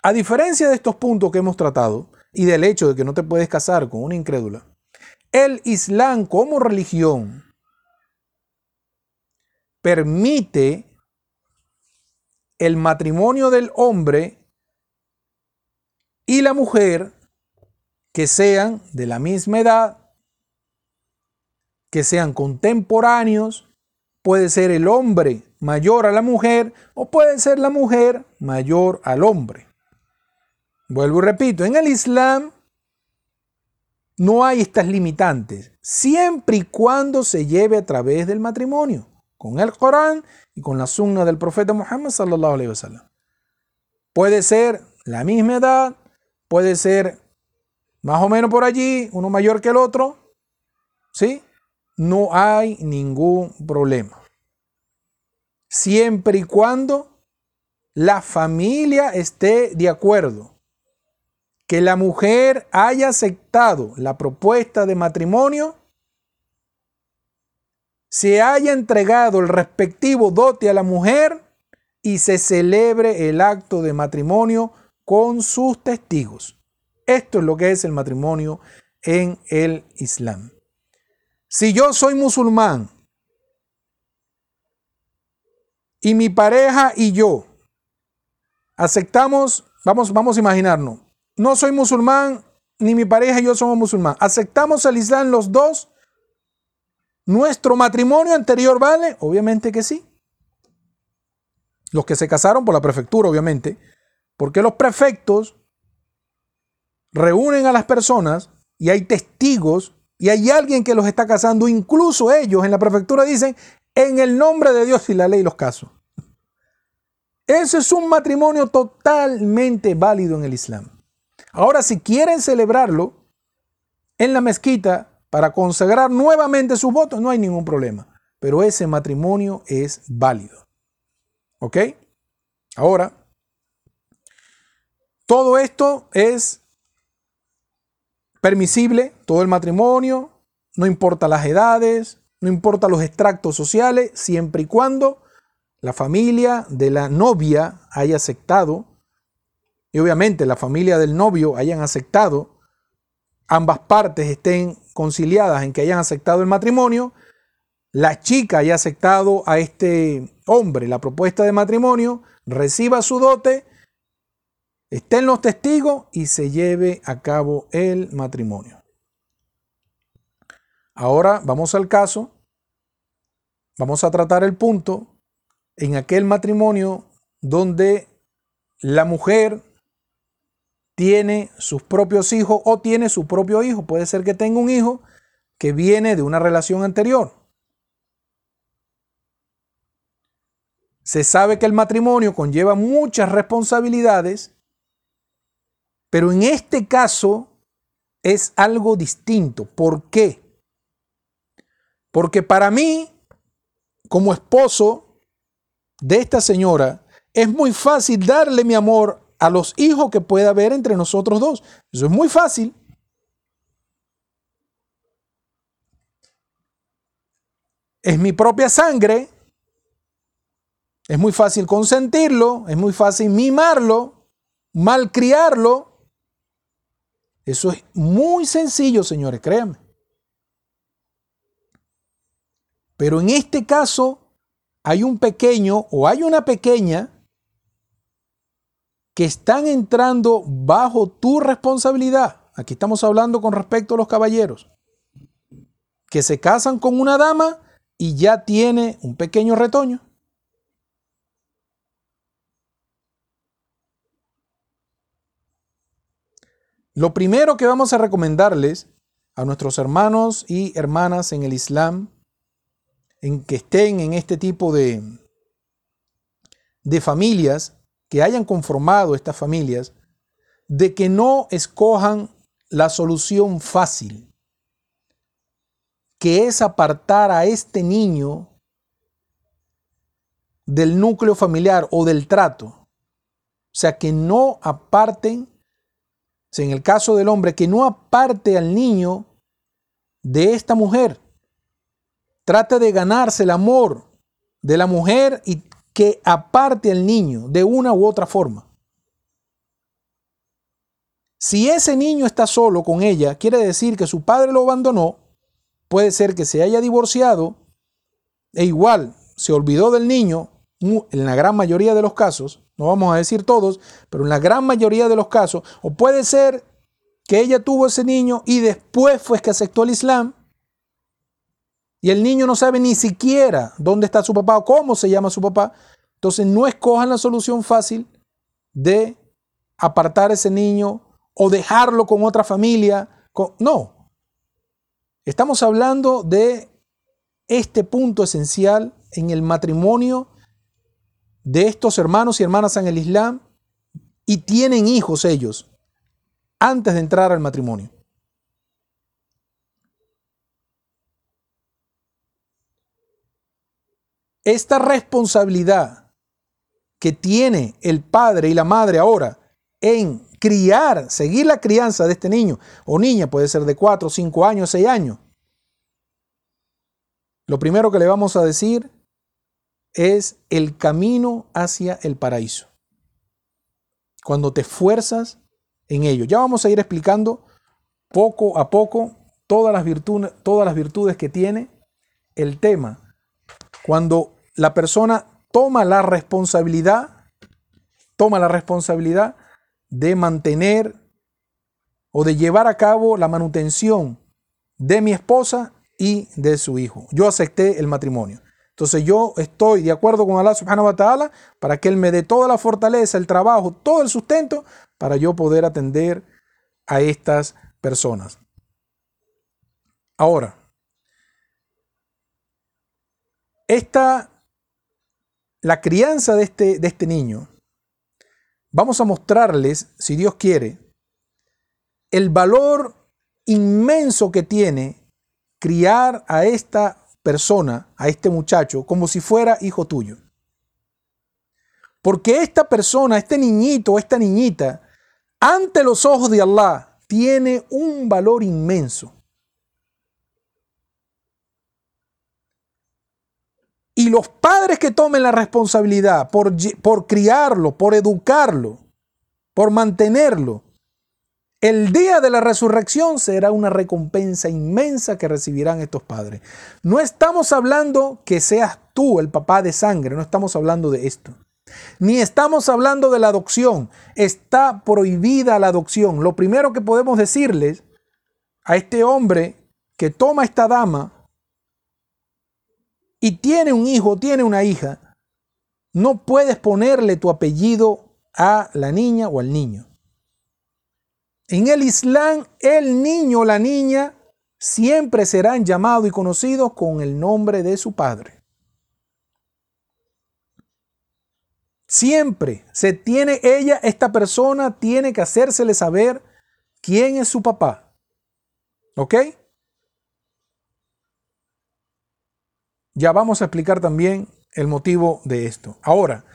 a diferencia de estos puntos que hemos tratado, y del hecho de que no te puedes casar con una incrédula, el Islam como religión permite el matrimonio del hombre y la mujer que sean de la misma edad, que sean contemporáneos, puede ser el hombre mayor a la mujer o puede ser la mujer mayor al hombre. Vuelvo y repito, en el Islam no hay estas limitantes, siempre y cuando se lleve a través del matrimonio, con el Corán y con la sunna del profeta Muhammad sallallahu wasallam. Puede ser la misma edad, puede ser más o menos por allí, uno mayor que el otro, ¿sí? No hay ningún problema. Siempre y cuando la familia esté de acuerdo que la mujer haya aceptado la propuesta de matrimonio, se haya entregado el respectivo dote a la mujer y se celebre el acto de matrimonio con sus testigos. Esto es lo que es el matrimonio en el Islam. Si yo soy musulmán y mi pareja y yo aceptamos, vamos, vamos a imaginarnos, no soy musulmán, ni mi pareja y yo somos musulmán. ¿Aceptamos el Islam los dos? ¿Nuestro matrimonio anterior vale? Obviamente que sí. Los que se casaron por la prefectura, obviamente, porque los prefectos reúnen a las personas y hay testigos y hay alguien que los está casando, incluso ellos en la prefectura dicen, en el nombre de Dios y la ley los caso. Ese es un matrimonio totalmente válido en el Islam. Ahora, si quieren celebrarlo en la mezquita para consagrar nuevamente sus votos, no hay ningún problema. Pero ese matrimonio es válido. ¿Ok? Ahora, todo esto es permisible, todo el matrimonio, no importa las edades, no importa los extractos sociales, siempre y cuando la familia de la novia haya aceptado y obviamente la familia del novio hayan aceptado, ambas partes estén conciliadas en que hayan aceptado el matrimonio, la chica haya aceptado a este hombre la propuesta de matrimonio, reciba su dote, estén los testigos y se lleve a cabo el matrimonio. Ahora vamos al caso, vamos a tratar el punto en aquel matrimonio donde la mujer tiene sus propios hijos o tiene su propio hijo. Puede ser que tenga un hijo que viene de una relación anterior. Se sabe que el matrimonio conlleva muchas responsabilidades, pero en este caso es algo distinto. ¿Por qué? Porque para mí, como esposo de esta señora, es muy fácil darle mi amor a los hijos que pueda haber entre nosotros dos. Eso es muy fácil. Es mi propia sangre. Es muy fácil consentirlo, es muy fácil mimarlo, malcriarlo. Eso es muy sencillo, señores, créanme. Pero en este caso hay un pequeño o hay una pequeña que están entrando bajo tu responsabilidad. Aquí estamos hablando con respecto a los caballeros, que se casan con una dama y ya tiene un pequeño retoño. Lo primero que vamos a recomendarles a nuestros hermanos y hermanas en el Islam, en que estén en este tipo de, de familias, que hayan conformado estas familias de que no escojan la solución fácil, que es apartar a este niño del núcleo familiar o del trato. O sea, que no aparten, en el caso del hombre, que no aparte al niño de esta mujer. Trate de ganarse el amor de la mujer y que aparte al niño de una u otra forma. Si ese niño está solo con ella, quiere decir que su padre lo abandonó, puede ser que se haya divorciado e igual se olvidó del niño, en la gran mayoría de los casos, no vamos a decir todos, pero en la gran mayoría de los casos, o puede ser que ella tuvo ese niño y después fue que aceptó el Islam y el niño no sabe ni siquiera dónde está su papá o cómo se llama su papá. Entonces no escojan la solución fácil de apartar ese niño o dejarlo con otra familia. No. Estamos hablando de este punto esencial en el matrimonio de estos hermanos y hermanas en el Islam y tienen hijos ellos antes de entrar al matrimonio. Esta responsabilidad que tiene el padre y la madre ahora en criar, seguir la crianza de este niño o niña, puede ser de 4, 5 años, 6 años. Lo primero que le vamos a decir es el camino hacia el paraíso. Cuando te esfuerzas en ello. Ya vamos a ir explicando poco a poco todas las virtudes, todas las virtudes que tiene el tema. Cuando la persona toma la responsabilidad, toma la responsabilidad de mantener o de llevar a cabo la manutención de mi esposa y de su hijo. Yo acepté el matrimonio. Entonces yo estoy de acuerdo con Allah subhanahu wa ta'ala para que Él me dé toda la fortaleza, el trabajo, todo el sustento para yo poder atender a estas personas. Ahora, esta, la crianza de este, de este niño Vamos a mostrarles, si Dios quiere, el valor inmenso que tiene criar a esta persona, a este muchacho, como si fuera hijo tuyo. Porque esta persona, este niñito, esta niñita, ante los ojos de Allah, tiene un valor inmenso. Y los padres que tomen la responsabilidad por, por criarlo, por educarlo, por mantenerlo, el día de la resurrección será una recompensa inmensa que recibirán estos padres. No estamos hablando que seas tú el papá de sangre, no estamos hablando de esto. Ni estamos hablando de la adopción. Está prohibida la adopción. Lo primero que podemos decirles a este hombre que toma esta dama y tiene un hijo, tiene una hija, no puedes ponerle tu apellido a la niña o al niño. En el Islam, el niño o la niña siempre serán llamados y conocidos con el nombre de su padre. Siempre se tiene ella, esta persona tiene que hacérsele saber quién es su papá. ¿Ok? Ya vamos a explicar también el motivo de esto. Ahora,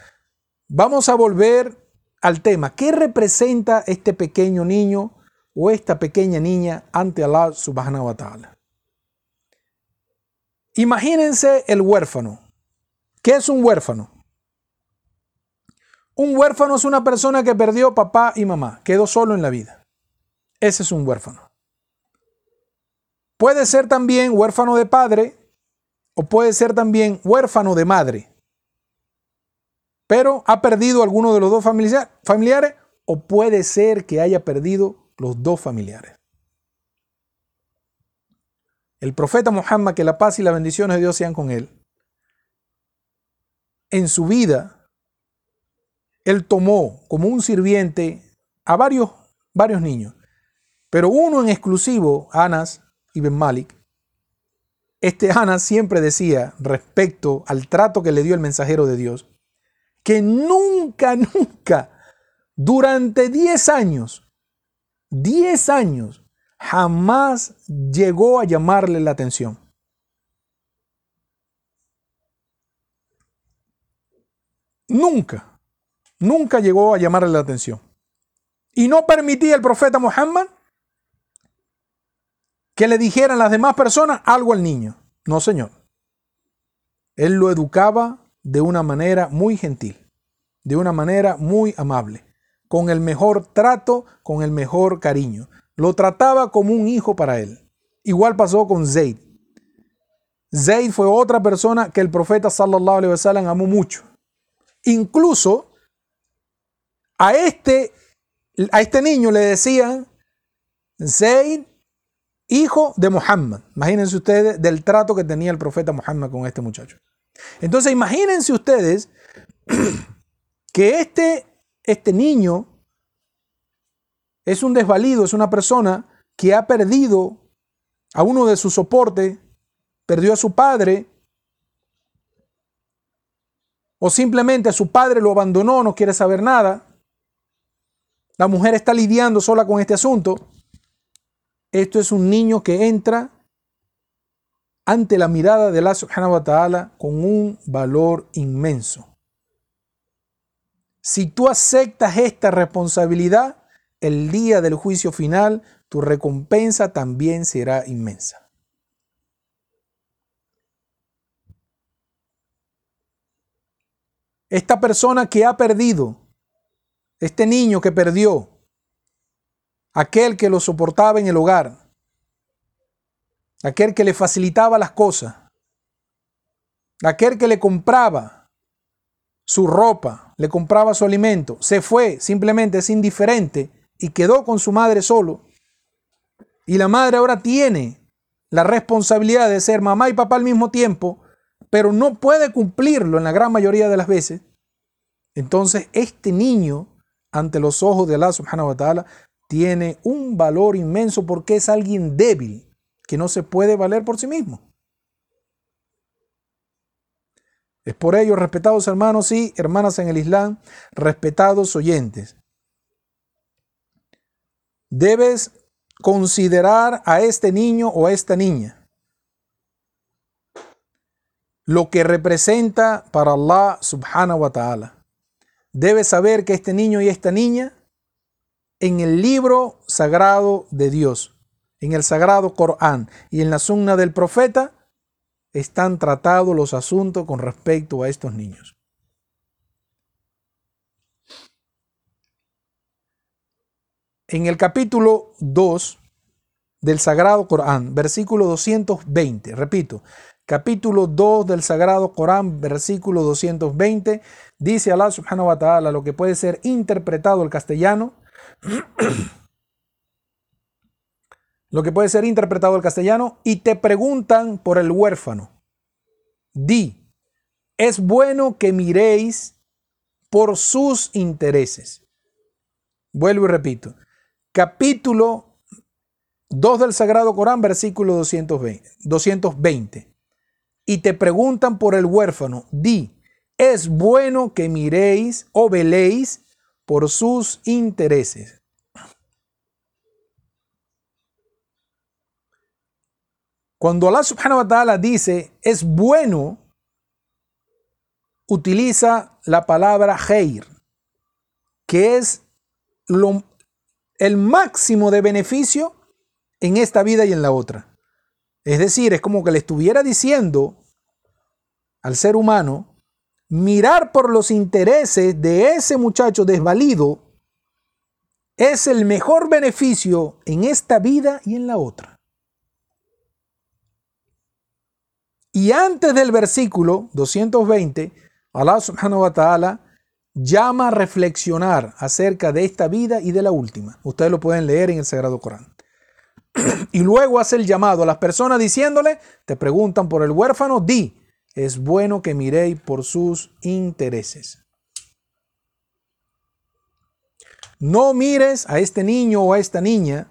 vamos a volver al tema. ¿Qué representa este pequeño niño o esta pequeña niña ante Allah subhanahu wa ta'ala? Imagínense el huérfano. ¿Qué es un huérfano? Un huérfano es una persona que perdió papá y mamá, quedó solo en la vida. Ese es un huérfano. Puede ser también huérfano de padre o puede ser también huérfano de madre, pero ha perdido alguno de los dos familiares o puede ser que haya perdido los dos familiares. El profeta Muhammad, que la paz y las bendiciones de Dios sean con él, en su vida, él tomó como un sirviente a varios, varios niños, pero uno en exclusivo, Anas ibn Malik, este Ana siempre decía respecto al trato que le dio el mensajero de Dios, que nunca, nunca, durante 10 años, 10 años, jamás llegó a llamarle la atención. Nunca, nunca llegó a llamarle la atención. Y no permitía el profeta Muhammad que le dijeran las demás personas algo al niño. No, señor. Él lo educaba de una manera muy gentil, de una manera muy amable. con el mejor trato, con el mejor cariño. Lo trataba como un hijo para él. Igual pasó con Zayd. Zayd fue otra persona que el profeta sallallahu alaihi wasallam amó mucho. Incluso a este, a este niño le decían Zayd, hijo de Muhammad. Imagínense ustedes del trato que tenía el profeta Muhammad con este muchacho. Entonces imagínense ustedes [CLEARS THROAT] que este, este niño es un desvalido, es una persona que ha perdido a uno de sus soportes, perdió a su padre, o simplemente a su padre lo abandonó, no quiere saber nada. La mujer está lidiando sola con este asunto. Esto es un niño que entra ante la mirada de la subhanahu wa ta'ala con un valor inmenso. Si tú aceptas esta responsabilidad, el día del juicio final, tu recompensa también será inmensa. Esta persona que ha perdido, este niño que perdió, aquel que lo soportaba en el hogar, aquel que le facilitaba las cosas, aquel que le compraba su ropa, le compraba su alimento, se fue, simplemente es indiferente y quedó con su madre solo. Y la madre ahora tiene la responsabilidad de ser mamá y papá al mismo tiempo, pero no puede cumplirlo en la gran mayoría de las veces. Entonces, este niño, ante los ojos de Allah subhanahu wa ta'ala, tiene un valor inmenso porque es alguien débil, que no se puede valer por sí mismo. Es por ello, respetados hermanos y hermanas en el Islam, respetados oyentes, debes considerar a este niño o a esta niña lo que representa para Allah subhanahu wa ta'ala. Debes saber que este niño y esta niña en el libro sagrado de Dios, en el sagrado Corán y en la sunna del profeta, están tratados los asuntos con respecto a estos niños. En el capítulo 2 del Sagrado Corán, versículo 220, repito, capítulo 2 del Sagrado Corán, versículo 220, dice Allah subhanahu wa ta'ala lo que puede ser interpretado al castellano [CLEARS THROAT] lo que puede ser interpretado al castellano, y te preguntan por el huérfano. Di, es bueno que miréis por sus intereses. Vuelvo y repito. Capítulo 2 del Sagrado Corán, versículo 220. 220. Y te preguntan por el huérfano. Di, es bueno que miréis o veléis por sus intereses. Cuando Allah subhanahu wa ta'ala dice es bueno, utiliza la palabra heir, que es lo, el máximo de beneficio en esta vida y en la otra. Es decir, es como que le estuviera diciendo al ser humano, mirar por los intereses de ese muchacho desvalido es el mejor beneficio en esta vida y en la otra. Y antes del versículo 220, Allah subhanahu wa ta'ala llama a reflexionar acerca de esta vida y de la última. Ustedes lo pueden leer en el Sagrado Corán. [CLEARS THROAT] y luego hace el llamado a las personas diciéndole, te preguntan por el huérfano, di, es bueno que miréis por sus intereses. No mires a este niño o a esta niña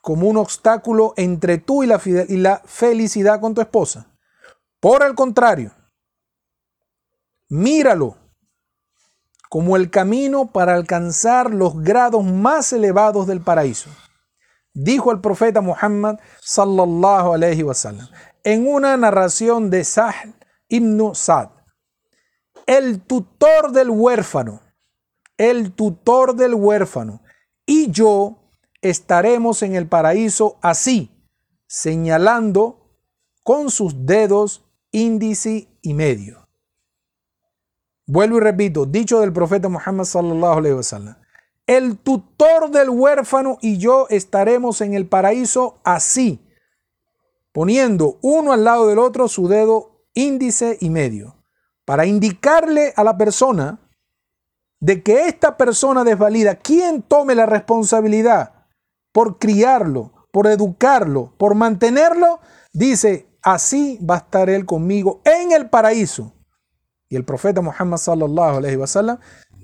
como un obstáculo entre tú y la, y la felicidad con tu esposa. Por el contrario, míralo como el camino para alcanzar los grados más elevados del paraíso. Dijo el profeta Muhammad sallallahu alaihi wasallam en una narración de Sahl ibn Sad, el tutor del huérfano, el tutor del huérfano, y yo estaremos en el paraíso así, señalando con sus dedos índice y medio. Vuelvo y repito, dicho del profeta Muhammad sallallahu alaihi wasallam, el tutor del huérfano y yo estaremos en el paraíso así, poniendo uno al lado del otro su dedo índice y medio, para indicarle a la persona de que esta persona desvalida, quien tome la responsabilidad por criarlo, por educarlo, por mantenerlo, dice, así va a estar él conmigo en el paraíso. Y el profeta Muhammad sallallahu alaihi wasallam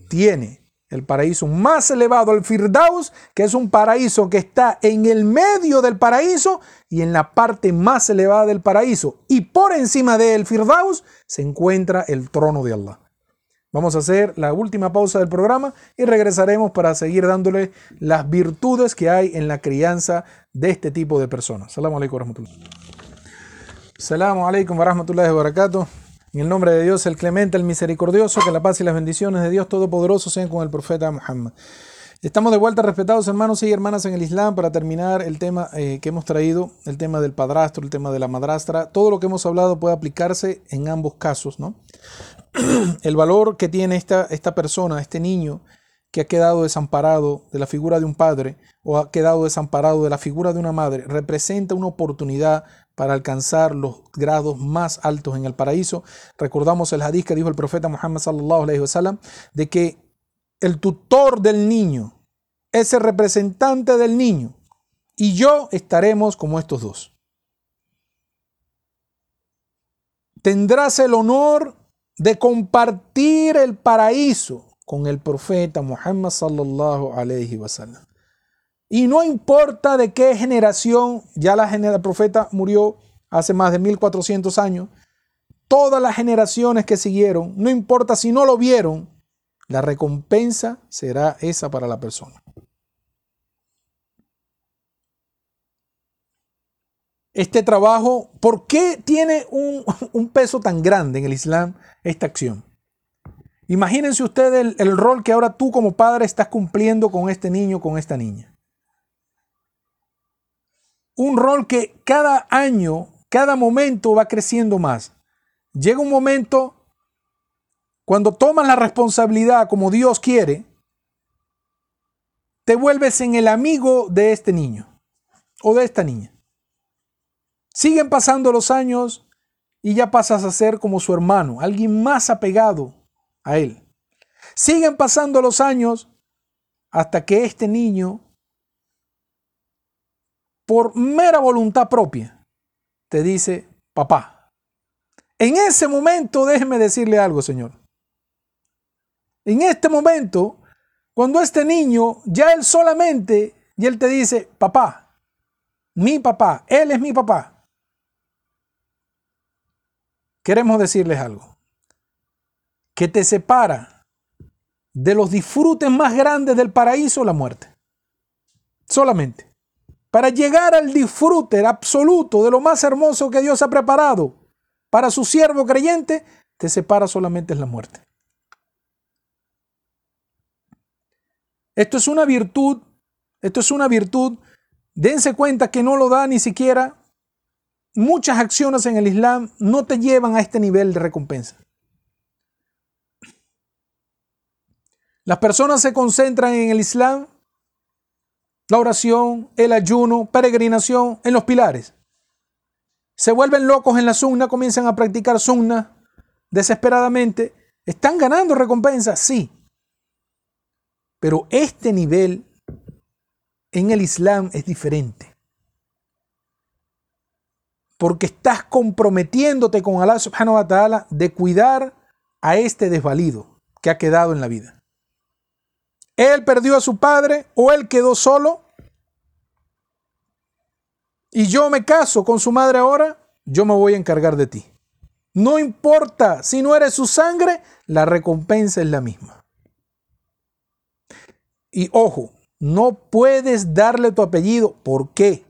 tiene el paraíso más elevado, el Firdaus, que es un paraíso que está en el medio del paraíso y en la parte más elevada del paraíso. Y por encima del Firdaus se encuentra el trono de Allah. Vamos a hacer la última pausa del programa y regresaremos para seguir dándole las virtudes que hay en la crianza de este tipo de personas. Salamu alaikum wa rahmatullahi. Salamu alaikum wa rahmatullahi wa barakatuh. En el nombre de Dios, el clemente, el misericordioso, que la paz y las bendiciones de Dios Todopoderoso sean con el profeta Muhammad. Estamos de vuelta, respetados hermanos y hermanas en el Islam, para terminar el tema eh, que hemos traído, el tema del padrastro, el tema de la madrastra. Todo lo que hemos hablado puede aplicarse en ambos casos, ¿no? [CLEARS THROAT] el valor que tiene esta, esta persona, este niño, que ha quedado desamparado de la figura de un padre o ha quedado desamparado de la figura de una madre, representa una oportunidad para alcanzar los grados más altos en el paraíso. Recordamos el hadith que dijo el profeta Muhammad sallallahu alaihi wasallam de que el tutor del niño es el representante del niño y yo estaremos como estos dos. Tendrás el honor de compartir el paraíso con el profeta Muhammad sallallahu alaihi wasallam. Y no importa de qué generación, ya la generación, profeta murió hace más de 1400 años, todas las generaciones que siguieron, no importa si no lo vieron, la recompensa será esa para la persona. Este trabajo, ¿por qué tiene un [LAUGHS] peso tan grande en el Islam esta acción? Imagínense ustedes el, rol que ahora tú como padre estás cumpliendo con este niño, con esta niña un rol que cada año, cada momento va creciendo más. Llega un momento cuando tomas la responsabilidad como Dios quiere, te vuelves en el amigo de este niño o de esta niña. Siguen pasando los años y ya pasas a ser como su hermano, alguien más apegado a él. Siguen pasando los años hasta que este niño por mera voluntad propia, te dice, papá. En ese momento, déjeme decirle algo, Señor. En este momento, cuando este niño, ya él solamente, y él te dice, papá, mi papá, él es mi papá. Queremos decirles algo. Que te separa de los disfrutes más grandes del paraíso la muerte. Solamente para llegar al disfrute absoluto de lo más hermoso que Dios ha preparado para su siervo creyente, te separa solamente la muerte. Esto es una virtud, esto es una virtud. Dense cuenta que no lo da ni siquiera. Muchas acciones en el Islam no te llevan a este nivel de recompensa. Las personas se concentran en el Islam la oración, el ayuno, peregrinación en los pilares. Se vuelven locos en la sunna, comienzan a practicar sunna desesperadamente. ¿Están ganando recompensas? Sí. Pero este nivel en el Islam es diferente. Porque estás comprometiéndote con Allah subhanahu wa ta'ala de cuidar a este desvalido que ha quedado en la vida él perdió a su padre o él quedó solo y yo me caso con su madre ahora, yo me voy a encargar de ti. No importa si no eres su sangre, la recompensa es la misma. Y ojo, no puedes darle tu apellido. ¿Por qué?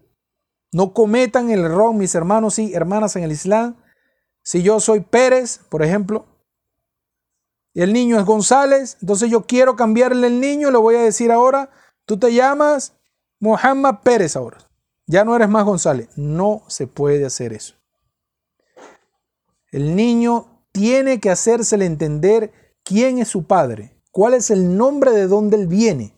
No cometan el error, mis hermanos y hermanas en el Islam. Si yo soy Pérez, por ejemplo, el niño es González, entonces yo quiero cambiarle el niño, le voy a decir ahora, tú te llamas Mohamed Pérez ahora, ya no eres más González. No se puede hacer eso. El niño tiene que hacérsele entender quién es su padre, cuál es el nombre de donde él viene.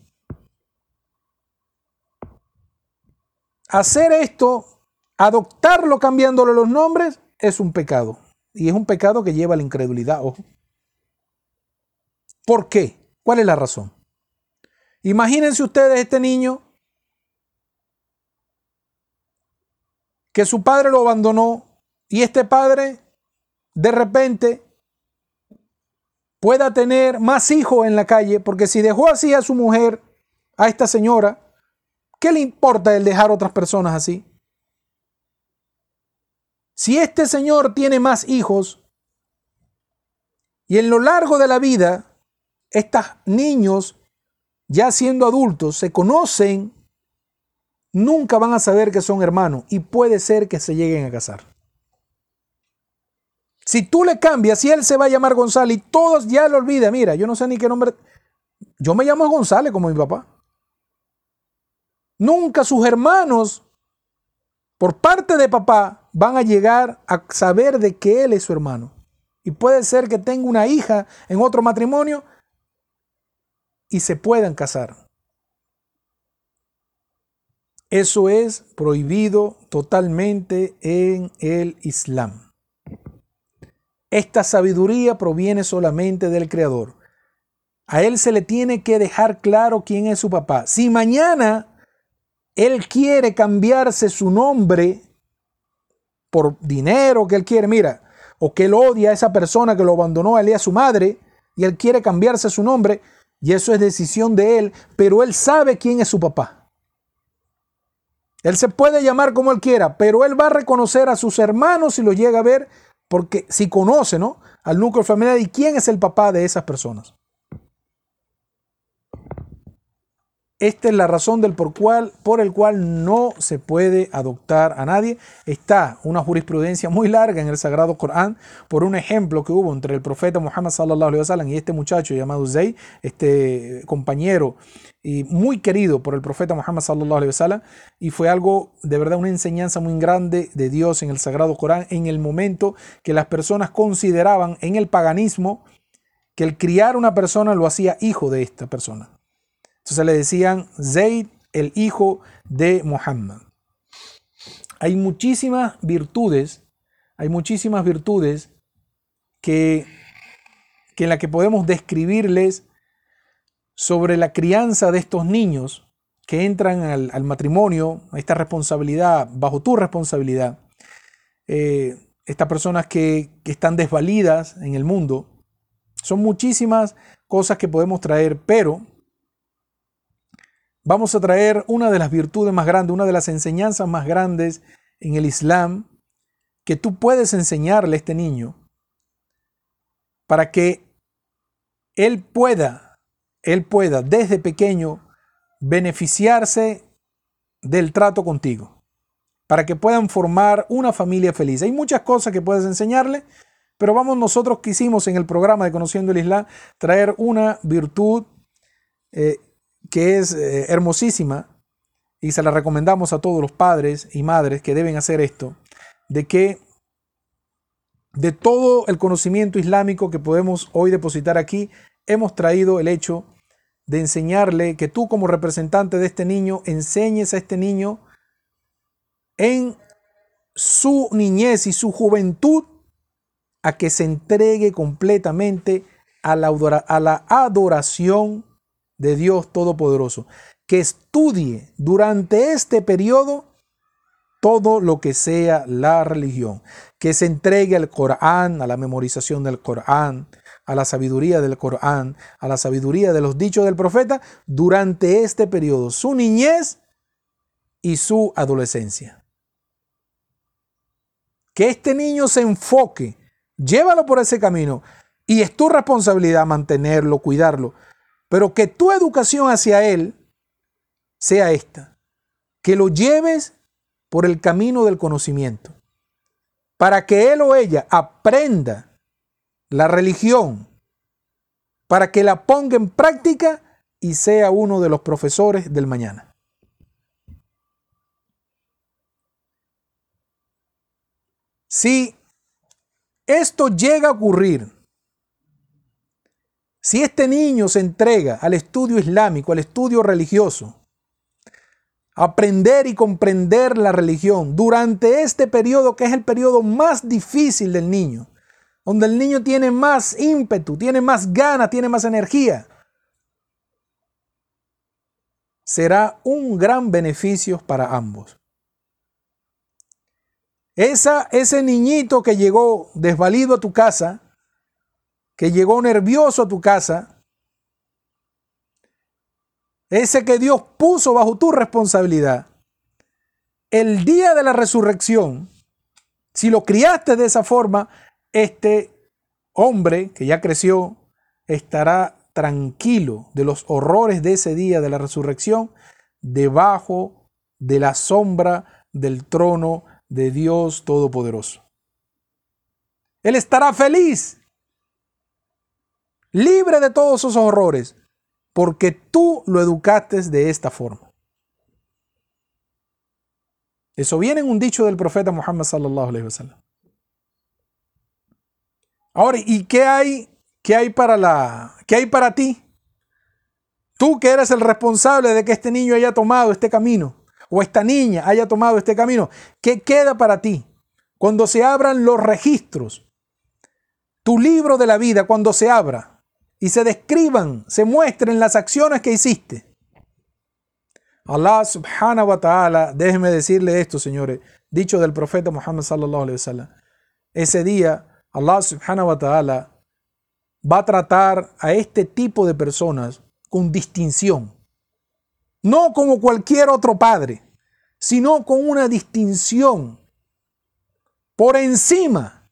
Hacer esto, adoptarlo cambiándole los nombres, es un pecado. Y es un pecado que lleva a la incredulidad, ojo. ¿Por qué? ¿Cuál es la razón? Imagínense ustedes este niño que su padre lo abandonó y este padre de repente pueda tener más hijos en la calle, porque si dejó así a su mujer, a esta señora, ¿qué le importa el dejar otras personas así? Si este señor tiene más hijos y en lo largo de la vida, estos niños, ya siendo adultos, se conocen, nunca van a saber que son hermanos y puede ser que se lleguen a casar. Si tú le cambias, si él se va a llamar González y todos ya lo olvidan, mira, yo no sé ni qué nombre, yo me llamo González como mi papá. Nunca sus hermanos, por parte de papá, van a llegar a saber de que él es su hermano. Y puede ser que tenga una hija en otro matrimonio y se puedan casar. Eso es prohibido totalmente en el Islam. Esta sabiduría proviene solamente del Creador. A él se le tiene que dejar claro quién es su papá. Si mañana él quiere cambiarse su nombre por dinero que él quiere, mira, o que él odia a esa persona que lo abandonó a él a su madre, y él quiere cambiarse su nombre, y eso es decisión de él, pero él sabe quién es su papá. Él se puede llamar como él quiera, pero él va a reconocer a sus hermanos si los llega a ver, porque si conoce, ¿no? Al núcleo familiar y quién es el papá de esas personas. Esta es la razón del por, cual, por el cual no se puede adoptar a nadie. Está una jurisprudencia muy larga en el Sagrado Corán por un ejemplo que hubo entre el profeta Muhammad sallallahu alaihi wasallam y este muchacho llamado Zayd, este compañero y muy querido por el profeta Muhammad sallallahu alaihi wasallam y fue algo de verdad una enseñanza muy grande de Dios en el Sagrado Corán en el momento que las personas consideraban en el paganismo que el criar una persona lo hacía hijo de esta persona. Entonces le decían Zayd, el hijo de Muhammad. Hay muchísimas virtudes, hay muchísimas virtudes que, que en la que podemos describirles sobre la crianza de estos niños que entran al, matrimonio, a esta responsabilidad, bajo tu responsabilidad. Eh, estas personas que, que están desvalidas en el mundo. Son muchísimas cosas que podemos traer, pero vamos a traer una de las virtudes más grandes, una de las enseñanzas más grandes en el Islam que tú puedes enseñarle a este niño para que él pueda, él pueda desde pequeño beneficiarse del trato contigo, para que puedan formar una familia feliz. Hay muchas cosas que puedes enseñarle, pero vamos nosotros quisimos en el programa de Conociendo el Islam traer una virtud eh, que es eh, hermosísima y se la recomendamos a todos los padres y madres que deben hacer esto, de que de todo el conocimiento islámico que podemos hoy depositar aquí, hemos traído el hecho de enseñarle que tú como representante de este niño enseñes a este niño en su niñez y su juventud a que se entregue completamente a la, a la adoración de Dios Todopoderoso, que estudie durante este periodo todo lo que sea la religión, que se entregue al Corán, a la memorización del Corán, a la sabiduría del Corán, a la sabiduría de los dichos del profeta durante este periodo, su niñez y su adolescencia. Que este niño se enfoque, llévalo por ese camino y es tu responsabilidad mantenerlo, cuidarlo, pero que tu educación hacia Él sea esta, que lo lleves por el camino del conocimiento, para que Él o ella aprenda la religión, para que la ponga en práctica y sea uno de los profesores del mañana. Si esto llega a ocurrir, si este niño se entrega al estudio islámico, al estudio religioso, aprender y comprender la religión durante este periodo que es el periodo más difícil del niño, donde el niño tiene más ímpetu, tiene más ganas, tiene más energía. Será un gran beneficio para ambos. Esa, ese niñito que llegó desvalido a tu casa, que llegó nervioso a tu casa, ese que Dios puso bajo tu responsabilidad, el día de la resurrección, si lo criaste de esa forma, este hombre que ya creció estará tranquilo de los horrores de ese día de la resurrección debajo de la sombra del trono de Dios Todopoderoso. Él estará feliz, libre de todos esos horrores, porque tú lo educaste de esta forma. Eso viene en un dicho del profeta Muhammad sallallahu alaihi wasallam. Ahora, ¿y qué hay, qué hay para la, qué hay para ti? Tú que eres el responsable de que este niño haya tomado este camino o esta niña haya tomado este camino, ¿qué queda para ti? Cuando se abran los registros, tu libro de la vida, cuando se abra, y se describan, se muestren las acciones que hiciste. Allah subhanahu wa ta'ala, déjeme decirle esto, señores, dicho del profeta Muhammad sallallahu alaihi wasallam. Ese día, Allah subhanahu wa ta'ala va a tratar a este tipo de personas con distinción. No como cualquier otro padre, sino con una distinción por encima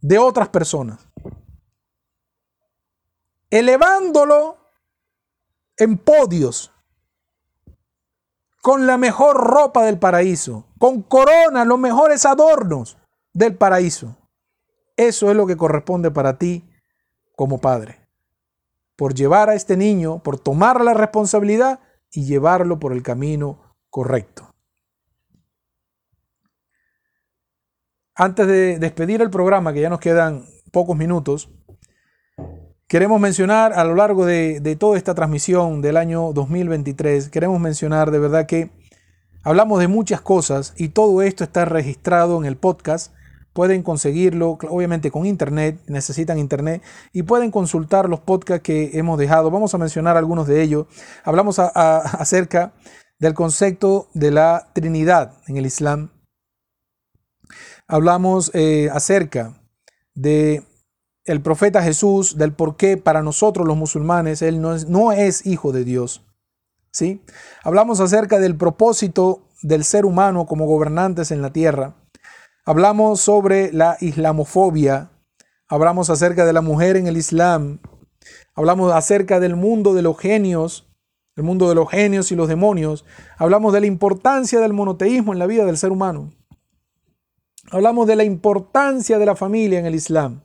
de otras personas elevándolo en podios, con la mejor ropa del paraíso, con corona, los mejores adornos del paraíso. Eso es lo que corresponde para ti como padre, por llevar a este niño, por tomar la responsabilidad y llevarlo por el camino correcto. Antes de despedir el programa, que ya nos quedan pocos minutos, Queremos mencionar a lo largo de, toda esta transmisión del año 2023, queremos mencionar de verdad que hablamos de muchas cosas y todo esto está registrado en el podcast. Pueden conseguirlo, obviamente con internet, necesitan internet y pueden consultar los podcasts que hemos dejado. Vamos a mencionar algunos de ellos. Hablamos [LAUGHS] acerca del concepto de la Trinidad en el Islam. Hablamos eh, acerca de el profeta Jesús del por qué para nosotros los musulmanes Él no es, no es hijo de Dios. ¿sí? Hablamos acerca del propósito del ser humano como gobernantes en la tierra. Hablamos sobre la islamofobia. Hablamos acerca de la mujer en el Islam. Hablamos acerca del mundo de los genios, el mundo de los genios y los demonios. Hablamos de la importancia del monoteísmo en la vida del ser humano. Hablamos de la importancia de la familia en el Islam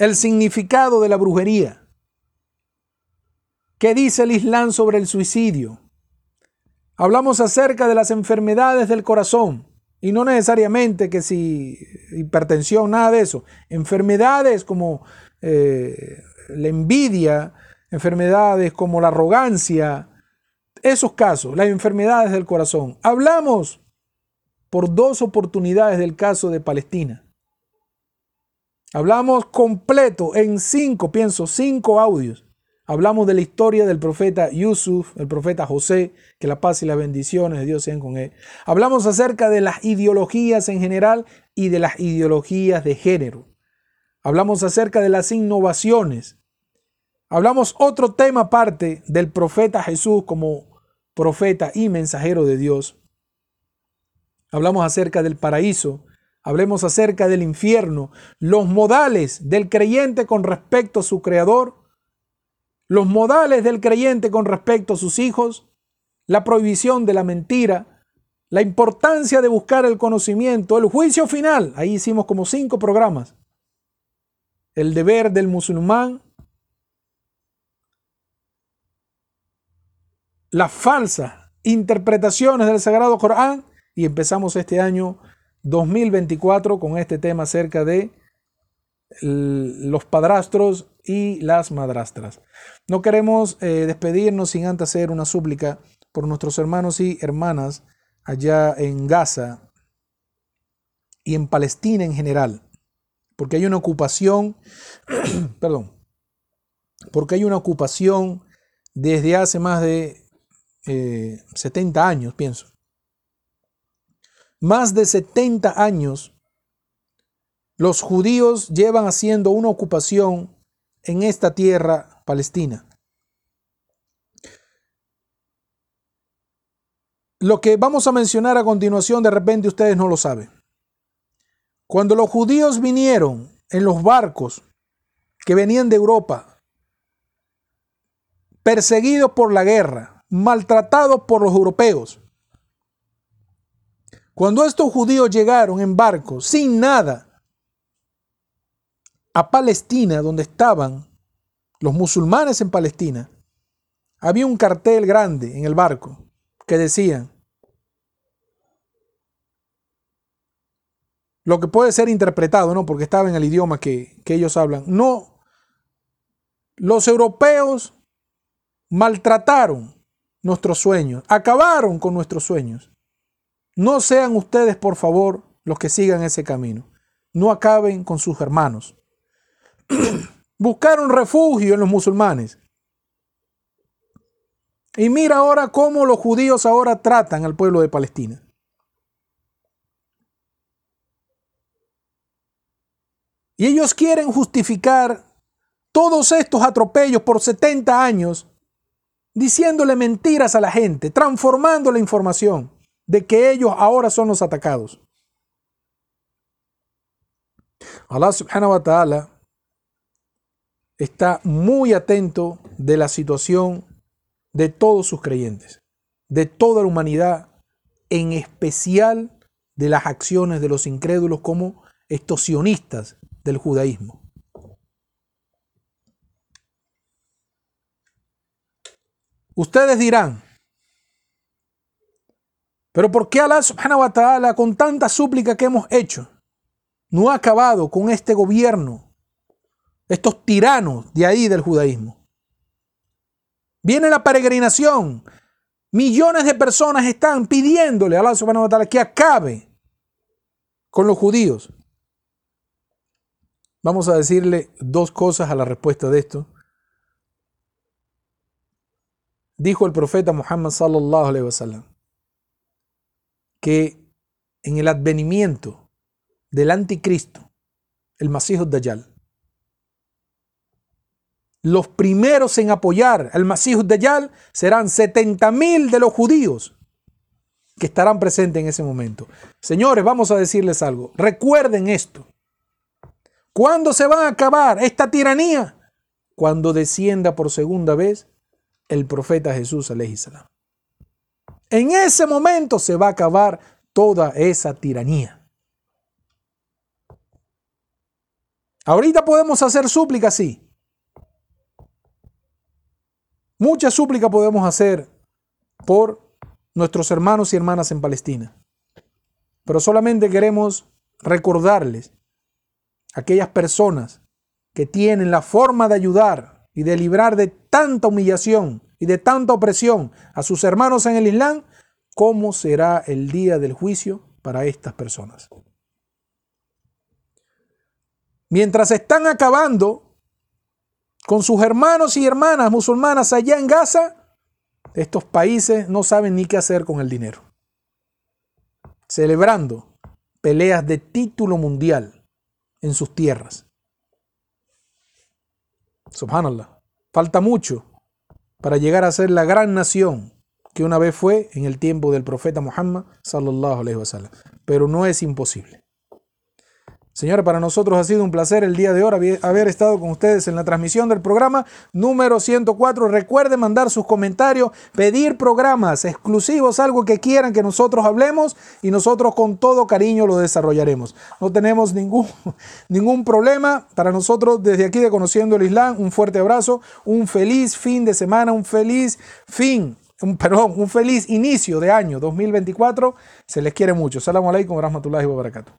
el significado de la brujería. ¿Qué dice el Islam sobre el suicidio? Hablamos acerca de las enfermedades del corazón y no necesariamente que si hipertensión, nada de eso. Enfermedades como eh, la envidia, enfermedades como la arrogancia, esos casos, las enfermedades del corazón. Hablamos por dos oportunidades del caso de Palestina. Hablamos completo en cinco, pienso, cinco audios. Hablamos de la historia del profeta Yusuf, el profeta José, que la paz y las bendiciones de Dios sean con él. Hablamos acerca de las ideologías en general y de las ideologías de género. Hablamos acerca de las innovaciones. Hablamos otro tema aparte del profeta Jesús como profeta y mensajero de Dios. Hablamos acerca del paraíso, Hablemos acerca del infierno, los modales del creyente con respecto a su creador, los modales del creyente con respecto a sus hijos, la prohibición de la mentira, la importancia de buscar el conocimiento, el juicio final. Ahí hicimos como cinco programas. El deber del musulmán, las falsas interpretaciones del Sagrado Corán. Y empezamos este año 2024 con este tema acerca de los padrastros y las madrastras. No queremos eh, despedirnos sin antes hacer una súplica por nuestros hermanos y hermanas allá en Gaza y en Palestina en general, porque hay una ocupación, [CLEARS THROAT] perdón, porque hay una ocupación desde hace más de 70 eh, años, pienso. Más de 70 años los judíos llevan haciendo una ocupación en esta tierra palestina. Lo que vamos a mencionar a continuación, de repente ustedes no lo saben. Cuando los judíos vinieron en los barcos que venían de Europa, perseguidos por la guerra, maltratados por los europeos, cuando estos judíos llegaron en barcos sin nada a Palestina, donde estaban los musulmanes en Palestina, había un cartel grande en el barco que decían, lo que puede ser interpretado, ¿no? Porque estaba en el idioma que, que ellos hablan. No, los europeos maltrataron nuestros sueños, acabaron con nuestros sueños. No sean ustedes, por favor, los que sigan ese camino. No acaben con sus hermanos. [CLEARS THROAT] Buscaron refugio en los musulmanes. Y mira ahora cómo los judíos ahora tratan al pueblo de Palestina. Y ellos quieren justificar todos estos atropellos por 70 años diciéndole mentiras a la gente, transformando la información de que ellos ahora son los atacados. Allah subhanahu wa ta'ala está muy atento de la situación de todos sus creyentes, de toda la humanidad, en especial de las acciones de los incrédulos como estos sionistas del judaísmo. Ustedes dirán, pero ¿por qué Allah subhanahu wa ta'ala con tanta súplica que hemos hecho no ha acabado con este gobierno, estos tiranos de ahí del judaísmo? Viene la peregrinación. Millones de personas están pidiéndole a Allah subhanahu wa ta'ala que acabe con los judíos. Vamos a decirle dos cosas a la respuesta de esto. Dijo el profeta Muhammad sallallahu alaihi wasallam que en el advenimiento del anticristo, el Masih Dayal, los primeros en apoyar al Masih Dayal serán 70.000 de los judíos que estarán presentes en ese momento. Señores, vamos a decirles algo. Recuerden esto. ¿Cuándo se va a acabar esta tiranía? Cuando descienda por segunda vez el profeta Jesús, salam. En ese momento se va a acabar toda esa tiranía. Ahorita podemos hacer súplica, sí. Mucha súplica podemos hacer por nuestros hermanos y hermanas en Palestina. Pero solamente queremos recordarles aquellas personas que tienen la forma de ayudar y de librar de tanta humillación y de tanta opresión a sus hermanos en el Islam, ¿cómo será el día del juicio para estas personas? Mientras están acabando con sus hermanos y hermanas musulmanas allá en Gaza, estos países no saben ni qué hacer con el dinero. Celebrando peleas de título mundial en sus tierras. Subhanallah. Falta mucho para llegar a ser la gran nación que una vez fue en el tiempo del profeta Muhammad sallallahu alaihi wasallam, pero no es imposible. Señores, para nosotros ha sido un placer el día de hoy haber estado con ustedes en la transmisión del programa número 104. Recuerden mandar sus comentarios, pedir programas exclusivos, algo que quieran que nosotros hablemos y nosotros con todo cariño lo desarrollaremos. No tenemos ningún, [LAUGHS] ningún problema. Para nosotros, desde aquí de Conociendo el Islam, un fuerte abrazo, un feliz fin de semana, un feliz fin un, perdón, un feliz inicio de año 2024. Se les quiere mucho. Salam alaikum rahmatullahi wa barakatuh.